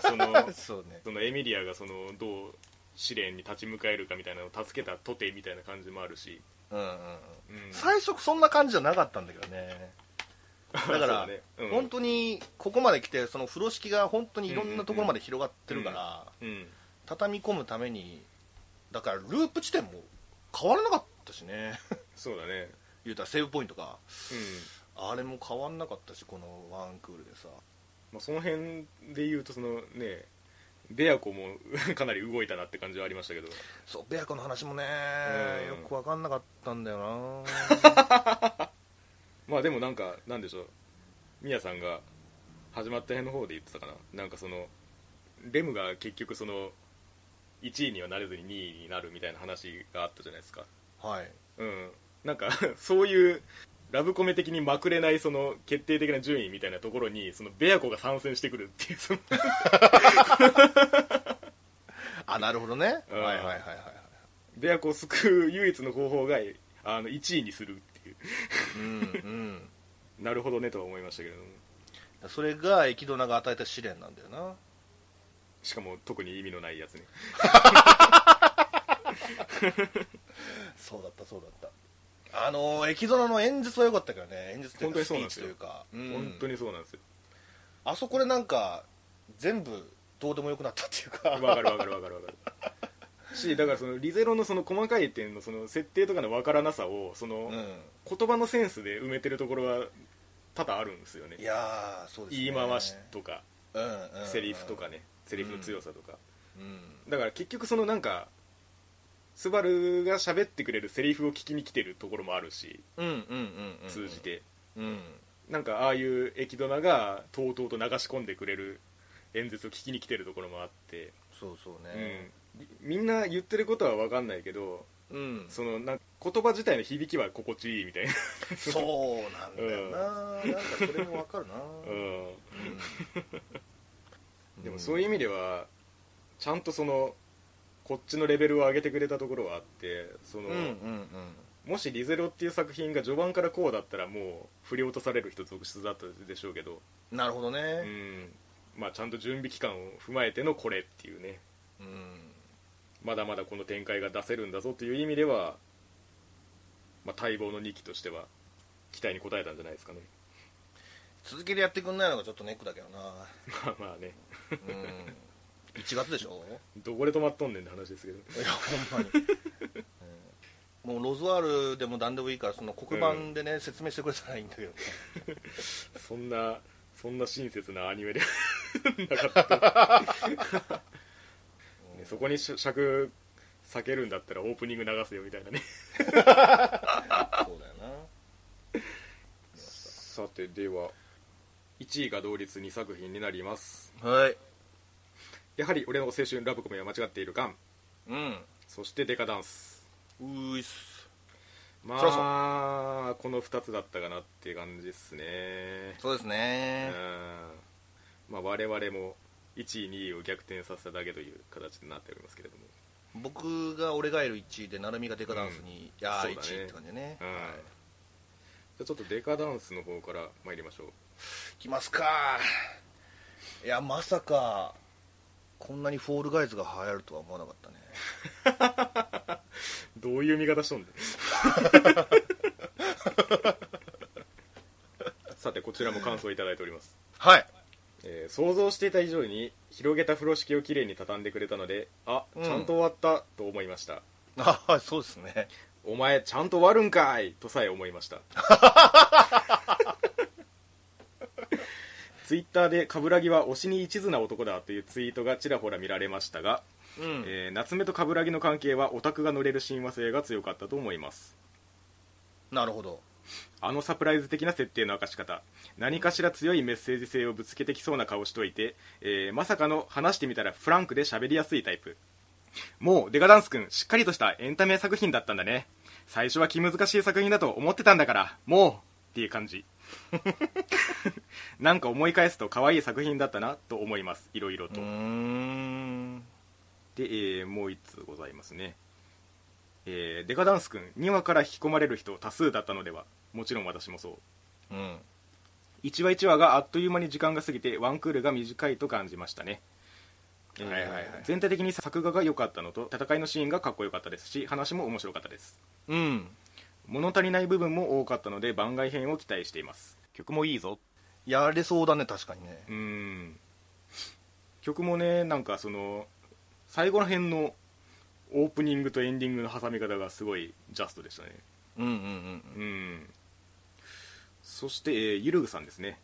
S1: その
S2: そうね。
S1: そのエミリアがそのどう試練に立ち向かえるかみたいなのを助けたとてみたいな感じもあるし、
S2: うんうんうん。
S1: うん、
S2: 最初そんな感じじゃなかったんだけどね。だから、
S1: そうね。うん。
S2: 本当にここまで来てその風呂敷が本当にいろんなところまで広がってるから、
S1: うん。
S2: 畳み込むためにだからループ地点も変わらなかったしね。
S1: そうだね
S2: 言うたらセーブポイントが
S1: うん。
S2: あれも変わんなかったしこのワンクールでさ。
S1: まあ、その辺で言うとそのねベアコも かなり動いたなって感じはありましたけど。
S2: そうベアコの話もね、
S1: うん。
S2: よく分かんなかったんだよな。
S1: まあでもなんかなんでしょう。ミヤさんが始まった辺の方で言ってたかな。なんかそのレムが結局その1位にはなれずに2位になるみたいな話があったじゃないですか。
S2: はい。
S1: うんなんか そういうラブコメ的にまくれないその決定的な順位みたいなところにそのベアコが参戦してくるっていうその
S2: あなるほどね、
S1: うん。
S2: はいはいはいはい
S1: ベアコを救う唯一の方法があの1位にするっていう。
S2: うん
S1: なるほどねとは思いましたけれど
S2: それがエキドナが与えた試練なんだよな。
S1: しかも特に意味のないやつね
S2: そうだったそうだったあのエキドナの演説は良かったけどね。演説という
S1: 本当
S2: かスピー
S1: にそうなんですよ。
S2: チというか、うん。
S1: 本当にそうなんですよ。
S2: あそこでなんか全部どうでもよくなったっていうか。
S1: わかるわかるわかるわかる。しだからそのリゼロのその細かい点のその設定とかのわからなさをその
S2: うん。
S1: 言葉のセンスで埋めてるところは多々あるんですよね。
S2: いやーそうですね。
S1: 言い回しとか
S2: うんうんうん
S1: セリフとかね。セリフの強さとか。
S2: うん。
S1: だから結局そのなんかスバルが喋ってくれるセリフを聞きに来てるところもあるし
S2: うんうんうんうん
S1: 通じて。
S2: うん。
S1: なんかああいうエキドナがとうとうと流し込んでくれる演説を聞きに来てるところもあって、
S2: そうそう
S1: うん。
S2: ね
S1: みんな言ってることは分かんないけど
S2: うん。
S1: そのなん言葉自体の響きは心地いいみたいな、
S2: そうなんだよな。なんかそれもわかるな。
S1: うん、
S2: うん。
S1: でもそういう意味ではちゃんとそのこっちのレベルを上げてくれたところはあってその、
S2: うんうんうん。
S1: もし「リゼロ」っていう作品が序盤からこうだったらもう振り落とされる人続出だったでしょうけど、
S2: なるほど
S1: う
S2: ね
S1: ん。まあ、ちゃんと準備期間を踏まえてのこれっていうね。
S2: うん。
S1: まだまだこの展開が出せるんだぞという意味では、まあ、待望の2期としては期待に応えたんじゃないですかね。
S2: 続けてやってくんないのがちょっとネックだけどな。
S1: まあまあね。
S2: うん1月でしょ？
S1: どこで止まっとんねんって話ですけど。
S2: いやほんまに、うん。もうロズワールでも何でもいいからその黒板でね、説明してくれたらいいんだけど
S1: そんなそんな親切なアニメで なかった、ねそこにし尺避けるんだったらオープニング流せよみたいなね。
S2: そうだよな。
S1: さてでは1位が同率2作品になります。
S2: はい
S1: やはり俺の青春ラブコメは間違っているガン
S2: うん。
S1: そしてデカダンス。
S2: うーいっす。
S1: ま
S2: そ
S1: あこの2つだったかなっていう感じですね。
S2: そうですね。
S1: うん。まあ我々も1位2位を逆転させただけという形になっておりますけれども。
S2: 僕が俺がいる1位で成海がデカダンスに、いやー
S1: そうだね。
S2: 1位って感じでね、
S1: うん。
S2: はい。
S1: じゃあちょっとデカダンスの方から参りましょう。
S2: いきますか。いやまさかこんなにフォールガイズが流行るとは思わなかったね。
S1: どういう見方しとんで さてこちらも感想いただいております、
S2: はい。
S1: えー想像していた以上に広げた風呂敷をきれいに畳んでくれたのであ
S2: うん。
S1: ちゃんと終わったと思いました、
S2: ああそうですね。
S1: お前ちゃんと割るんかいとさえ思いましたツイッターで冠城は推しに一途な男だというツイートがちらほら見られましたが、
S2: うん。
S1: えー夏目と冠城の関係はオタクが乗れる親和性が強かったと思います。
S2: なるほど。
S1: あのサプライズ的な設定の明かし方。何かしら強いメッセージ性をぶつけてきそうな顔しといて、えーまさかの話してみたらフランクで喋りやすいタイプ。もうデカダンス君しっかりとしたエンタメ作品だったんだね。最初は気難しい作品だと思ってたんだからもうっていう感じ なんか思い返すと可愛い作品だったなと思います。いろいろと、で、えーもう1通ございますね、えーデカダンス君2話から引き込まれる人多数だったのでは。もちろん私もそう。
S2: うん。
S1: 1話1話があっという間に時間が過ぎてワンクールが短いと感じましたね、全体的に作画が良かったのと戦いのシーンがかっこよかったですし話も面白かったです。
S2: うん
S1: 物足りない部分も多かったので番外編を期待しています。曲もいいぞ。
S2: やれそうだね確かにね。
S1: うーん。曲もねなんかその最後ら辺のオープニングとエンディングの挟み方がすごいジャストでしたね。
S2: うんうんうん
S1: うん。そして、えーゆるぐさんですね。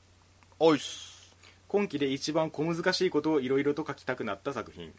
S2: おいっす。
S1: 今期で一番小難しいことをいろいろと書きたくなった作品。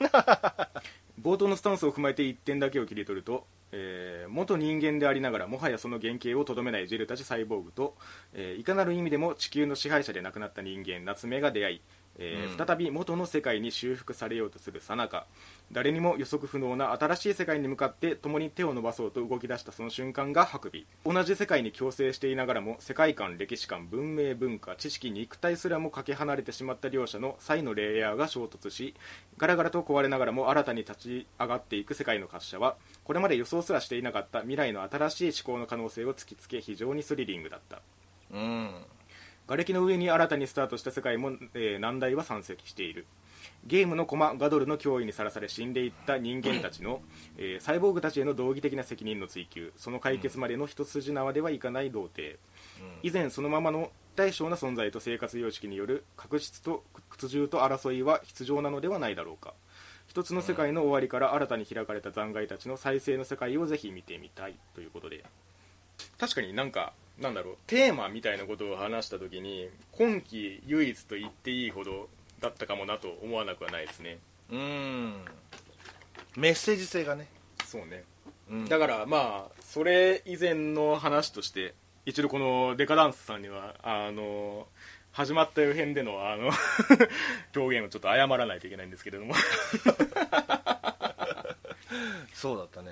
S1: 冒頭のスタンスを踏まえて1点だけを切り取ると、えー元人間でありながらもはやその原型をとどめないジェルたちサイボーグと、えーいかなる意味でも地球の支配者で亡くなった人間夏目が出会い、えー
S2: うん
S1: 再び元の世界に修復されようとするさなか。誰にも予測不能な新しい世界に向かって共に手を伸ばそうと動き出したその瞬間がハクビ。同じ世界に共生していながらも世界観歴史観文明文化知識肉体すらもかけ離れてしまった両者の際のレイヤーが衝突しガラガラと壊れながらも新たに立ち上がっていく世界の滑車はこれまで予想すらしていなかった未来の新しい思考の可能性を突きつけ非常にスリリングだった。
S2: うん
S1: 瓦礫の上に新たにスタートした世界も、えー難題は山積している。ゲームの駒ガドルの脅威にさらされ死んでいった人間たちの、えーサイボーグたちへの道義的な責任の追及その解決までの一筋縄ではいかない童貞。以前そのままの大小な存在と生活様式による確執と屈辱と争いは必要なのではないだろうか。一つの世界の終わりから新たに開かれた残骸たちの再生の世界をぜひ見てみたい。ということで確かになんかなんだろうテーマみたいなことを話した時に今季唯一と言っていいほどだったかもなと思わなくはないですね。
S2: うん。メッセージ性がね、
S1: そうね。
S2: うん。
S1: だからまあそれ以前の話として一度このデカダンスさんにはあの始まった予編でのあの 表現をちょっと謝らないといけないんですけれども。
S2: そうだったね。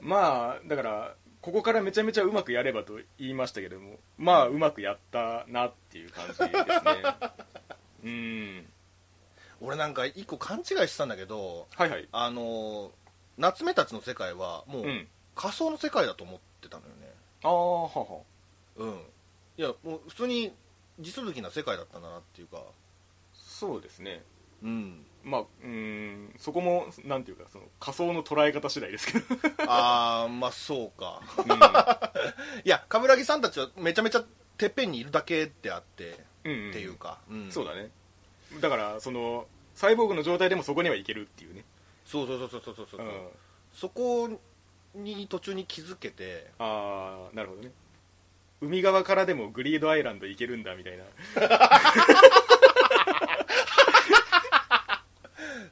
S1: まあだからここからめちゃめちゃうまくやればと言いましたけれどもまあうまくやったなっていう感じですね。うん。
S2: 俺なんか一個勘違いしてたんだけど
S1: はいはい。
S2: あのー夏目たちの世界はもう
S1: うん。
S2: 仮想の世界だと思ってたのよね。
S1: ああはは。
S2: うん。いやもう普通に地続きな世界だったんだなっていうか。
S1: そうですね。
S2: うん
S1: まあうんそこもなんていうかその仮想の捉え方次第ですけど、
S2: ああまあそうか。
S1: うん。
S2: いや冠城さんたちはめちゃめちゃてっぺんにいるだけであって、
S1: うんうん
S2: っていうか、うん。
S1: そうだね。だからそのサイボーグの状態でもそこには行けるっていうね、
S2: そうそうそうそうそうそう、
S1: う。ん、
S2: そこに途中に気づけて
S1: ああなるほどね。海側からでもグリードアイランド行けるんだみたいな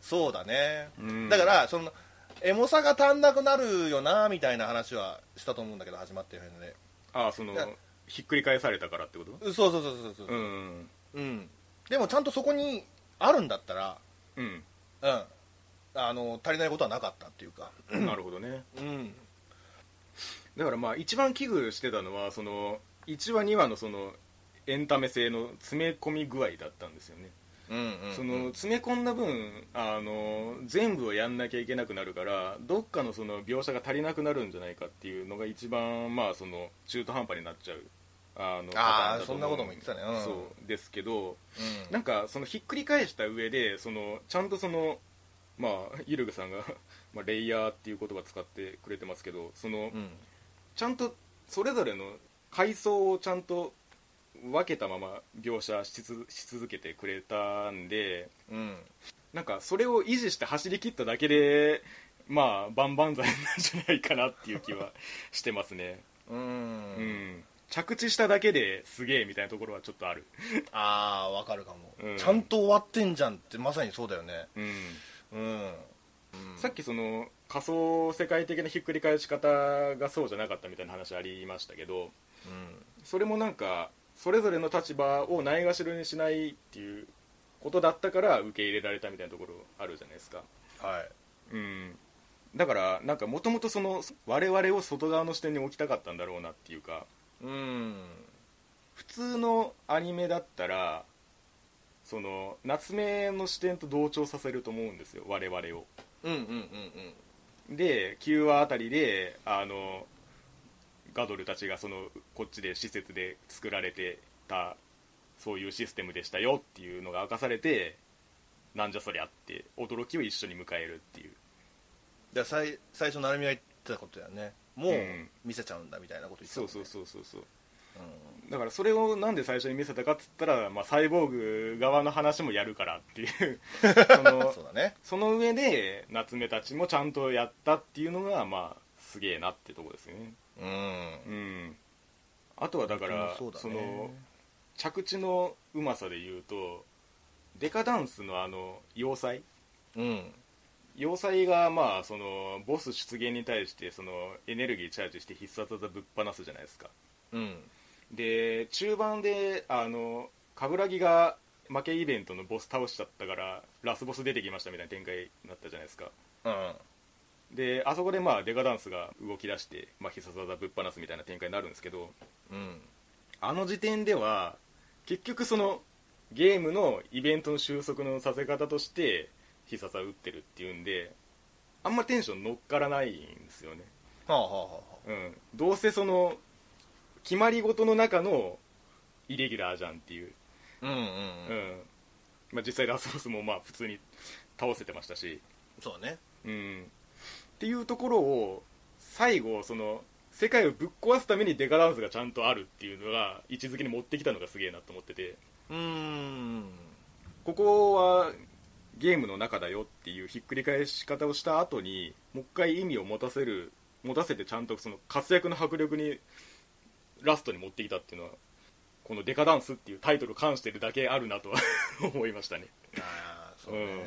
S2: そうだね、
S1: うん。
S2: だからそのエモさが足んなくなるよなみたいな話はしたと思うんだけど始まってる辺で
S1: ああそのひっくり返されたからってこと？
S2: そうそうそうそうそう
S1: う。ん
S2: うん、でもちゃんとそこにあるんだったら
S1: うん。
S2: うん。あの足りないことはなかったっていうか。
S1: なるほどね。
S2: うん。
S1: だからまあ一番危惧してたのはその1話2話のそのエンタメ性の詰め込み具合だったんですよね、その詰め込んだ分あの全部をやんなきゃいけなくなるからどっかのその描写が足りなくなるんじゃないかっていうのが一番まあその中途半端になっちゃうあのパターンだ思う
S2: そんなことも言ってたね。うん。
S1: そう。ですけど
S2: うん。
S1: なんかそのひっくり返した上でそのちゃんとそのまあゆるぐさんが まあレイヤーっていう言葉使ってくれてますけどその、
S2: うん。
S1: ちゃんとそれぞれの階層をちゃんと分けたまま描写しつし続けてくれたんで
S2: うん。
S1: なんかそれを維持して走り切っただけでまあ万々歳なんじゃないかなっていう気はしてますね。
S2: うーん。
S1: うん。着地しただけですげえみたいなところはちょっとある。
S2: ああわかるかも、
S1: うん。
S2: ちゃんと終わってんじゃんってまさにそうだよね。
S1: うん。
S2: うん、
S1: さっきその仮想世界的なひっくり返し方がそうじゃなかったみたいな話ありましたけど
S2: うん。
S1: それもなんかそれぞれの立場をないがしろにしないっていうことだったから受け入れられたみたいなところあるじゃないですか。
S2: はい。
S1: うん。だからなんかもともとその我々を外側の視点に置きたかったんだろうなっていうか
S2: うん。
S1: 普通のアニメだったらその夏目の視点と同調させると思うんですよ我々を。
S2: うんうんうんうん。
S1: で9話あたりであのガドルたちがそのこっちで施設で作られてたそういうシステムでしたよっていうのが明かされてなんじゃそりゃって驚きを一緒に迎えるっていう。
S2: じゃあ最最初成海が言ってたことだよね。もう
S1: うん。
S2: 見せちゃうんだみたいなこと言ってたもんね。
S1: そうそうそうそうそう。
S2: う
S1: だからそれをなんで最初に見せたかっつったら、まあ、サイボーグ側の話もやるからっていう。そ
S2: ん
S1: の
S2: そうだね。
S1: その上で夏目たちもちゃんとやったっていうのがまあすげえなってとこですよね
S2: うん。
S1: うん。あとはだから
S2: そうだね。
S1: の着地のうまさで言うとデカダンスのあの要塞？
S2: うん。
S1: 要塞がまあそのボス出現に対してそのエネルギーチャージして必殺技ぶっ放すじゃないですか。
S2: うん。
S1: で中盤であの冠城が負けイベントのボス倒しちゃったからラスボス出てきましたみたいな展開になったじゃないですか。
S2: うん
S1: であそこでまあデカダンスが動き出して、まあ、必殺技ぶっ放すみたいな展開になるんですけど
S2: うん。
S1: あの時点では結局そのゲームのイベントの収束のさせ方として必殺技打ってるっていうんであんまテンション乗っからないんですよね。
S2: はあはあはあ
S1: うん。どうせその決まり事の中のイレギュラーじゃんっていう。
S2: うんうん
S1: う
S2: うん。
S1: んまあ、実際ラスボスもまあ普通に倒せてましたし、
S2: そうだね。
S1: うん、っていうところを最後その世界をぶっ壊すためにデカダンスがちゃんとあるっていうのが位置づけに持ってきたのがすげえなと思ってて。
S2: うーん
S1: ここはゲームの中だよっていうひっくり返し方をした後にもう一回意味を持たせる持たせてちゃんとその活躍の迫力にラストに持ってきたっていうのはこの「デカダンス」っていうタイトルを冠してるだけあるなと。は思いましたね。
S2: ああそうね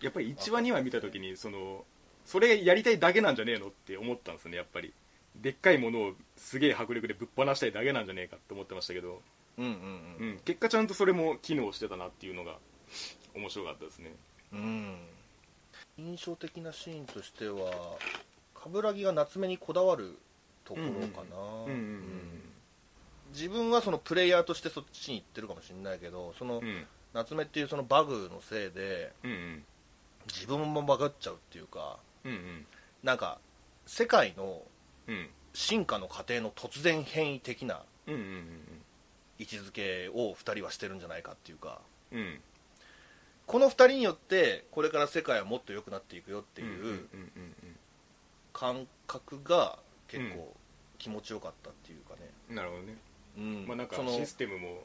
S1: やっぱり1話2話見た時にそのそれやりたいだけなんじゃねえのって思ったんですねやっぱり。でっかいものをすげえ迫力でぶっ放したいだけなんじゃねえかって思ってましたけど、
S2: うんうん
S1: うん、結果ちゃんとそれも機能してたなっていうのが面白かったですね。
S2: うん。うん印象的なシーンとしては冠城が夏目にこだわるところかな。
S1: うんうんうん。
S2: 自分はそのプレイヤーとしてそっちに行ってるかもしれないけどその
S1: うん。
S2: 夏目っていうそのバグのせいで
S1: うんうん。
S2: 自分もバグっちゃうっていうか
S1: うんうん。
S2: なんか世界の
S1: うん。
S2: 進化の過程の突然変異的な位置づけを2人はしてるんじゃないかっていうか
S1: うん。うん
S2: この2人によってこれから世界はもっと良くなっていくよっていう感覚が結構気持ちよかったっていうかね、
S1: うんなるほどね。
S2: うん。
S1: まあなんかシステムも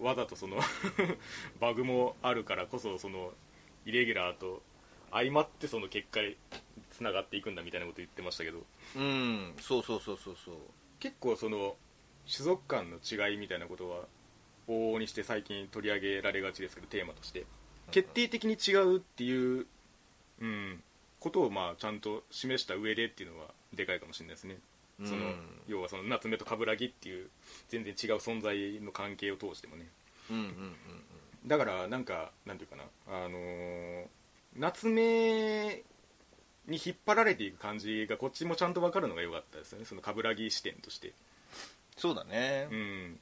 S1: わざとその バグもあるからこそそのイレギュラーと相まってその結果につながっていくんだみたいなこと言ってましたけど。
S2: うんそうそうそうそうそう
S1: 結構その種族間の違いみたいなことは往々にして最近取り上げられがちですけどテーマとして。決定的に違うっていう、うん、ことをまあちゃんと示した上でっていうのはでかいかもしれないですね、その
S2: うん
S1: 要はその夏目と冠城っていう全然違う存在の関係を通してもね。
S2: うんうんうん。
S1: だからなんかなんていうかなあのー夏目に引っ張られていく感じがこっちもちゃんと分かるのが良かったですよね。その冠城視点として。
S2: そうだね。
S1: うん。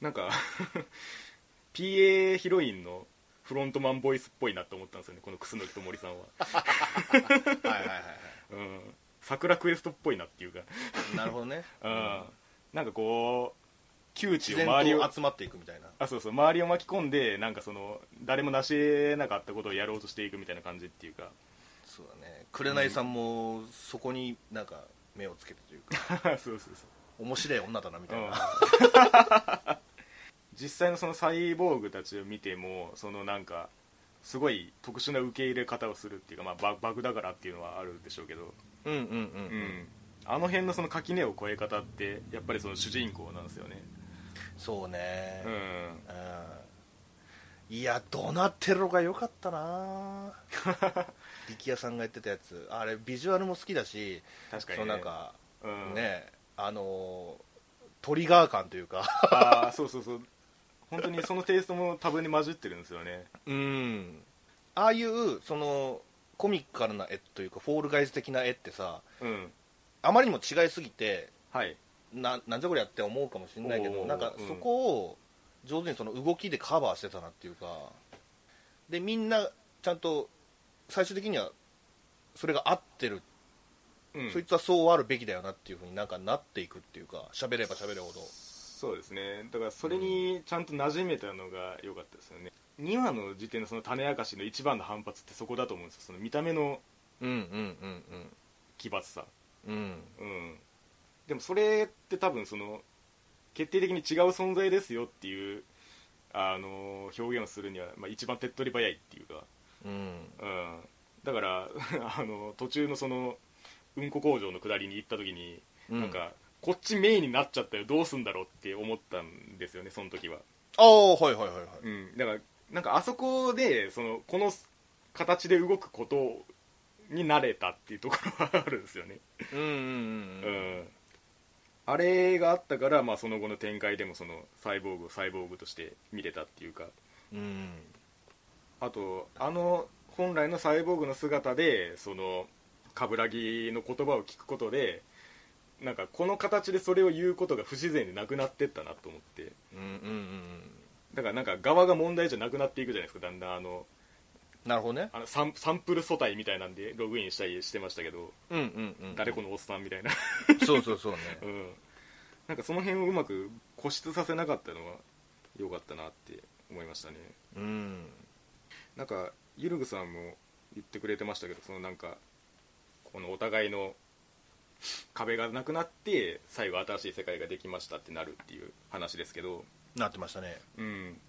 S1: なんか PA ヒロインのフロントマンボイスっぽいなと思ったんですよねこの楠木と森さんは、
S2: はいはいはいは
S1: うん、桜クエストっぽいなっていうか、
S2: いなるほどね。
S1: うん、なんかこう窮地を周りを
S2: と集まっていくみたいな。
S1: あそうそう。周りを巻き込んでなんかその誰も成し得なかったことをやろうとしていくみたいな感じっていうか。
S2: そうだね。紅さんもそこになんか目をつけてというか。
S1: そうそうそう。
S2: 面白い女だなみたいな、
S1: 実際のそのサイボーグたちを見てもそのなんかすごい特殊な受け入れ方をするっていうか、まあ、ババグだからっていうのはあるでしょうけど、
S2: うんうんうん。
S1: うん。あの辺のその垣根を越え方ってやっぱりその主人公なんですよね
S2: そうね。
S1: うん。
S2: うん。いやドナテロが良かったな。力也さんが言ってたやつ。あれビジュアルも好きだし
S1: 確かに、
S2: そ
S1: ね、
S2: のなんか
S1: うん、
S2: ねあのトリガー感というか。
S1: ああそうそうそう。本当にそのテイストも多分に混じってるんですよね。
S2: うん。ああいうそのコミカルな絵というかフォールガイズ的な絵ってさ
S1: うん。
S2: あまりにも違いすぎて
S1: はい
S2: ななんじゃこりゃって思うかもしれないけどなんか
S1: うん。
S2: そこを上手にその動きでカバーしてたなっていうか。でみんなちゃんと最終的にはそれが合ってる、
S1: うん。
S2: そいつはそうあるべきだよなっていうふうになんかなっていくっていうか喋れば喋るほど。
S1: そうですね。だからそれにちゃんと馴染めたのが良かったですよね。2話の時点のその種明かしの一番の反発ってそこだと思うんですよ。その見た目の
S2: うんうんうん
S1: 奇抜さ。
S2: うんうん。
S1: うんでもそれって多分その決定的に違う存在ですよっていうあの表現をするには、まあ、一番手っ取り早いっていうか、
S2: うん。
S1: うん、だから あの途中のそのうんこ工場の下りに行った時に、
S2: うん。
S1: なんかこっちメインになっちゃったよどうすんだろうって思ったんですよねその時は、
S2: ああはいはいはいはい。
S1: うん、だからなんかあそこでそのこの形で動くことに慣れたっていうところはあるんですよね。
S2: うんうんうん。
S1: うんあれがあったから、まあ、その後の展開でもそのサイボーグをサイボーグとして見れたっていうか。
S2: うん。
S1: あとあの本来のサイボーグの姿でその冠城の言葉を聞くことでなんかこの形でそれを言うことが不自然でなくなってったなと思って。
S2: うんうんうん
S1: だからなんか側が問題じゃなくなっていくじゃないですかだんだんあの
S2: なるほどね。
S1: あのサンサンプル素体みたいなんでログインしたりしてましたけど、
S2: うんうんうん
S1: 誰このおっさんみたいな。
S2: そうそうそうね。
S1: うん、なんかその辺をうまく固執させなかったのは良かったなって思いましたね。
S2: うん。
S1: なんかゆるぐさんも言ってくれてましたけどそのなんかこのお互いの壁がなくなって最後新しい世界ができましたってなるっていう話ですけど。
S2: なってましたね。
S1: うん。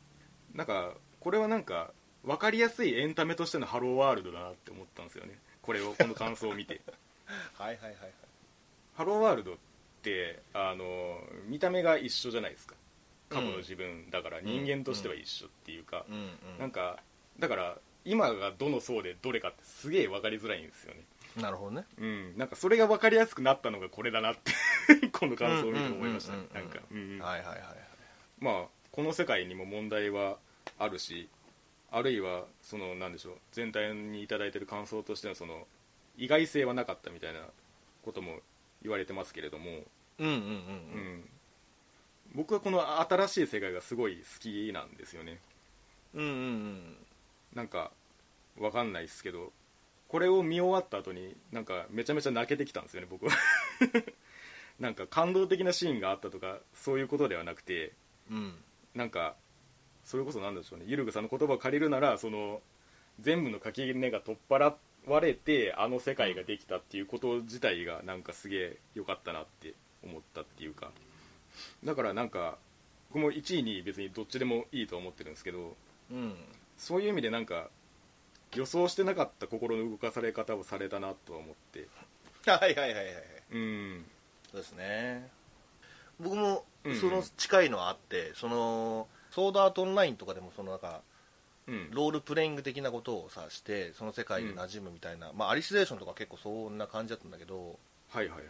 S1: なんかこれはなんか分かりやすいエンタメとしてのハローワールドだなって思ったんですよね。これをこの感想を見て。
S2: はいはいはいはい。
S1: ハローワールドってあの見た目が一緒じゃないですか。過去の自分だから人間としては一緒っていうか、
S2: うん。うん。
S1: なんかだから今がどの層でどれかってすげえ分かりづらいんですよね。
S2: なるほどね。
S1: うん。なんかそれが分かりやすくなったのがこれだなって この感想を見て思いました。なんか、うん
S2: はいはいはい。
S1: まあこの世界にも問題はあるしあるいはそのなんでしょう全体に頂いてる感想としてのその意外性はなかったみたいなことも言われてますけれども、
S2: うんうんうん
S1: う
S2: うん。
S1: ん、僕はこの新しい世界がすごい好きなんですよね。
S2: うんうんうん。
S1: なんかわかんないですけどこれを見終わった後になんかめちゃめちゃ泣けてきたんですよね僕は。なんか感動的なシーンがあったとかそういうことではなくて
S2: うん。
S1: なんかそれこそなんでしょうね。ゆるぐさんの言葉を借りるならその全部の垣根が取っ払われてあの世界ができたっていうこと自体がなんかすげえ良かったなって思ったっていうか。だからなんか僕も1位に別にどっちでもいいと思ってるんですけど
S2: うん
S1: そういう意味でなんか予想してなかった心の動かされ方をされたなとは思って。
S2: はいはいはいはい
S1: うん。
S2: そうですね。僕も
S1: うんうん。
S2: その近いのはあって、そのソードアートオンラインとかでもそのなんか
S1: うん。
S2: ロールプレイング的なことをさしてその世界で馴染むみたいな、まあアリスレーションとか結構そんな感じだったんだけど
S1: はいはいはい。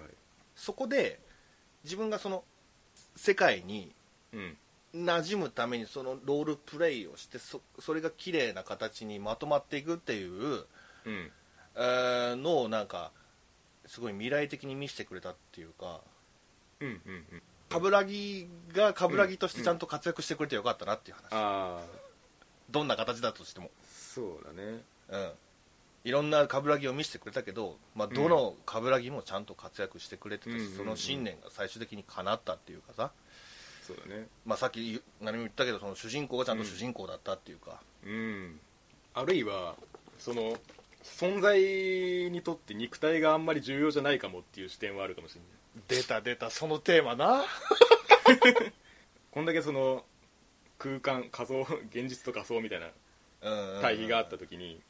S2: そこで自分がその世界に
S1: うん。
S2: 馴染むためにそのロールプレイをしてそそれが綺麗な形にまとまっていくっていう、
S1: うん。
S2: えーのをなんかすごい未来的に見せてくれたっていうか
S1: うんうんうん
S2: 冠城が冠城としてちゃんと活躍してくれてよかったなっていう話、
S1: ああ。
S2: どんな形だとしても、
S1: そうだね。
S2: うん、いろんな冠城を見せてくれたけど、まあ、どの冠城もちゃんと活躍してくれてたし、
S1: うん
S2: その信念が最終的に叶ったっていうかさ、
S1: そうだね。
S2: まあ、さっき何も言ったけどその主人公がちゃんと主人公だったっていうか、
S1: うん。あるいはその存在にとって肉体があんまり重要じゃないかもっていう視点はあるかもしれない
S2: 出た出たそのテーマな。
S1: こんだけその空間仮想現実と仮想みたいな対比があった時に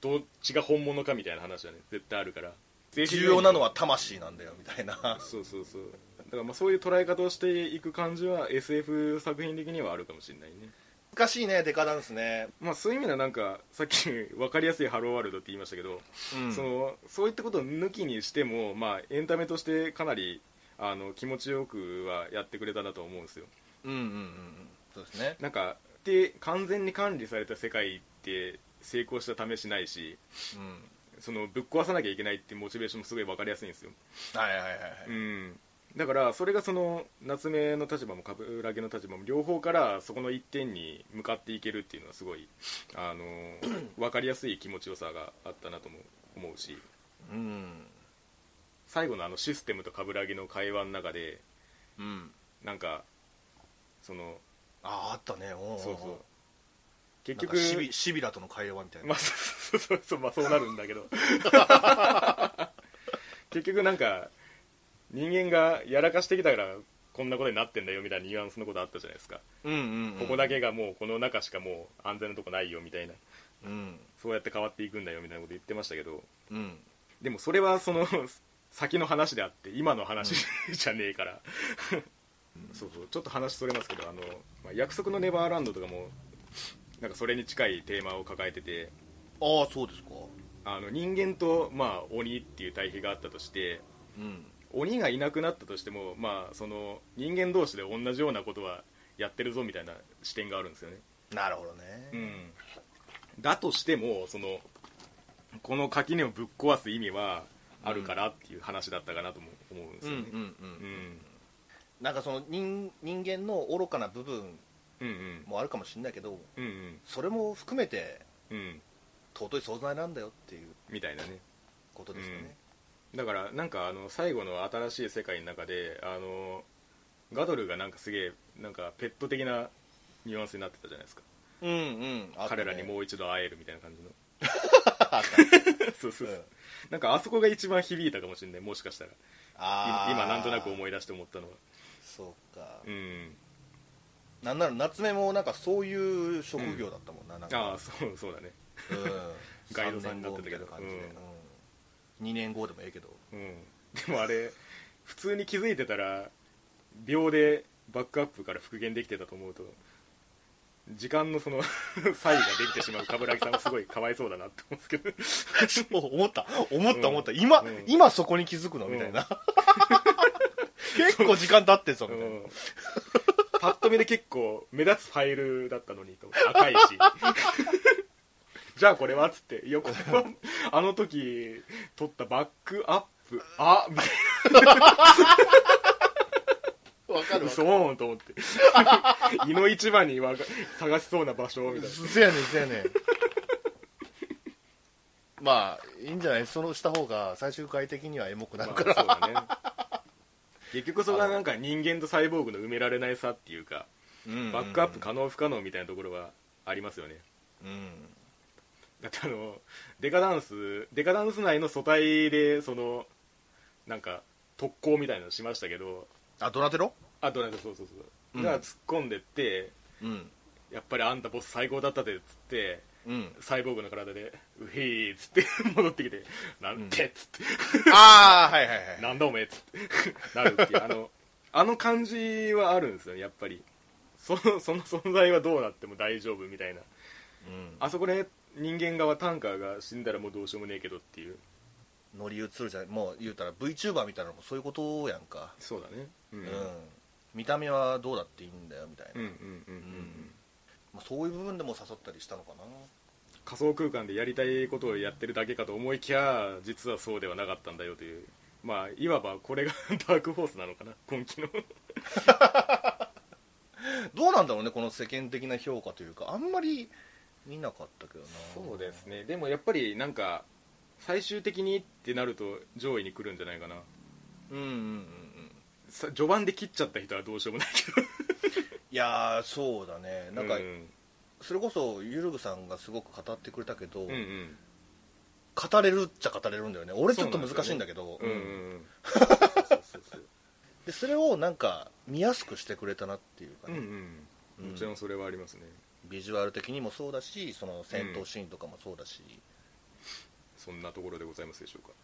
S1: どっちが本物かみたいな話はね絶対あるから。
S2: 重要なのは魂なんだよみたいな。
S1: そうそうそう。だからまあそういう捉え方をしていく感じは SF 作品的にはあるかもしれないね
S2: 難しいねデカダンスね、
S1: まあそういう意味ではなんかさっき分かりやすいハローワールドって言いましたけど、
S2: うん。
S1: そのそういったことを抜きにしてもまあエンタメとしてかなりあの気持ちよくはやってくれたなと思うんですよ。
S2: うんうんうんうん。そうですね。
S1: なんかで完全に管理された世界って成功した試しないし
S2: うん。
S1: そのぶっ壊さなきゃいけないっていうモチベーションもすごい分かりやすいんですよ、
S2: はいはいはいはい、
S1: うん、だからそれがその夏目の立場も冠城の立場も両方からそこの一点に向かっていけるっていうのはすごいあの 分かりやすい気持ちよさがあったなとも思うし。
S2: うん
S1: 最後のあのシステムと冠城の会話の中で
S2: うん。
S1: なんかその
S2: あああったね。お
S1: そうそう。結局
S2: かシビシビラとの会話みたいな、
S1: まあそうそうそうまあそうなるんだけど。結局なんか人間がやらかしてきたからこんなことになってんだよみたいなニュアンスのことあったじゃないですか、
S2: うんうんうん、
S1: ここだけがもうこの中しかもう安全なとこないよみたいな。
S2: うん。
S1: そうやって変わっていくんだよみたいなこと言ってましたけど。
S2: うん。
S1: でもそれはその先の話であって今の話じゃねえから、そうそう。ちょっと話それますけどあの、まあ、約束のネバーランドとかもなんかそれに近いテーマを抱えてて。
S2: ああそうですか。
S1: あの人間と、まあ、鬼っていう対比があったとして
S2: うん
S1: 鬼がいなくなったとしても、まあ、その人間同士で同じようなことはやってるぞみたいな視点があるんですよね、
S2: なるほどね、
S1: うん、だとしてもそのこの垣根をぶっ壊す意味はあるからっていう話だったかなとも思うんですよね、
S2: なんかその人人間の愚かな部分もあるかもしれないけど
S1: うんうん。
S2: それも含めて
S1: うん。
S2: 尊い存在なんだよっていう
S1: みたいなね。
S2: ことですよね、
S1: だからなんかあの最後の新しい世界の中であのガドルがなんかすげえなんかペット的なニュアンスになってたじゃないですか、
S2: うん、うん。ね。
S1: 彼らにもう一度会えるみたいな感じの。そうそうそう、
S2: うん。
S1: なんかあそこが一番響いたかもしれないもしかしたら。
S2: あー。
S1: 今今なんとなく思い出して思ったのは。
S2: そうか、
S1: うん。
S2: なんなら夏目もなんかそういう職業だったもんな,、なんか。
S1: ああそうそうだね。
S2: うん。
S1: ガイドさんになってたけど。
S2: 3年後みいな感じで、うん、2年後でもええけど。
S1: うん。でもあれ普通に気づいてたら秒でバックアップから復元できてたと思うと時間のその 差異ができてしまう。冠城さんはすごいかわいそうだなって思うんですけど。
S2: そう思った。思った
S1: うん
S2: 思った、今、
S1: うん。
S2: 今そこに気づくの？みたいな、結構時間経ってんぞみたいな、
S1: う。ん。パッと見で結構目立つファイルだったのにと。思って赤いしじゃあこれはっつって「いやこれはあの時撮ったバックアップ。あみたい
S2: わか
S1: な嘘ーんと思って。胃の一番にわか探しそうな場所みたいな。
S2: せやねんせやねん。まあいいんじゃない？そのした方が最終回的にはエモくなるから、
S1: まあそうだね。結局そこがなんか人間とサイボーグの埋められない差っていうか
S2: うん。
S1: バックアップ可能不可能みたいなところはありますよね。
S2: うん
S1: だってあのデカダンスデカダンス内の素体でそのなんか特攻みたいなのしましたけど。
S2: あドナテロ？
S1: あとなんかそうそうそう、
S2: うん。
S1: が突っ込んでって
S2: うん。
S1: やっぱりあんたボス最高だったでっつって
S2: うん。
S1: サイボーグの体で「うへーっつって 戻ってきて「なんて」っつって。
S2: ああはいはいはい。
S1: なんだおめえっつってなるっていう。あのあの感じはあるんですよねやっぱり。そのその存在はどうなっても大丈夫みたいな。
S2: うん。
S1: あそこで人間側タンカーが死んだらもうどうしようもねえけどっていう。
S2: 乗り移るじゃないもう言うたら VTuber みたいなのもそういうことやんか。
S1: そうだね。う
S2: うん。ん、見た目はどうだっていいんだよみたいな、
S1: うんうんうんうん
S2: まあ、そういう部分でも刺さったりしたのかな。
S1: 仮想空間でやりたいことをやってるだけかと思いきや実はそうではなかったんだよという。まあいわばこれが ダークホースなのかな今期の。
S2: どうなんだろうねこの世間的な評価というか。あんまり見なかったけどな。
S1: そうですね。でもやっぱりなんか最終的にってなると上位に来るんじゃないかな。
S2: うんうんうんうん。
S1: さ序盤で切っちゃった人はどうしようもないけど。
S2: いやーそうだね。なんか、
S1: うん。
S2: それこそゆるぐさんがすごく語ってくれたけど、
S1: うんうん。
S2: 語れるっちゃ語れるんだよね。俺ちょっと難しいんだけど。それをなんか見やすくしてくれたなっていうかね、
S1: うんうん。もちろんそれはありますね
S2: ビジュアル的にもそうだしその戦闘シーンとかもそうだし、
S1: そんなところでございますでしょうか。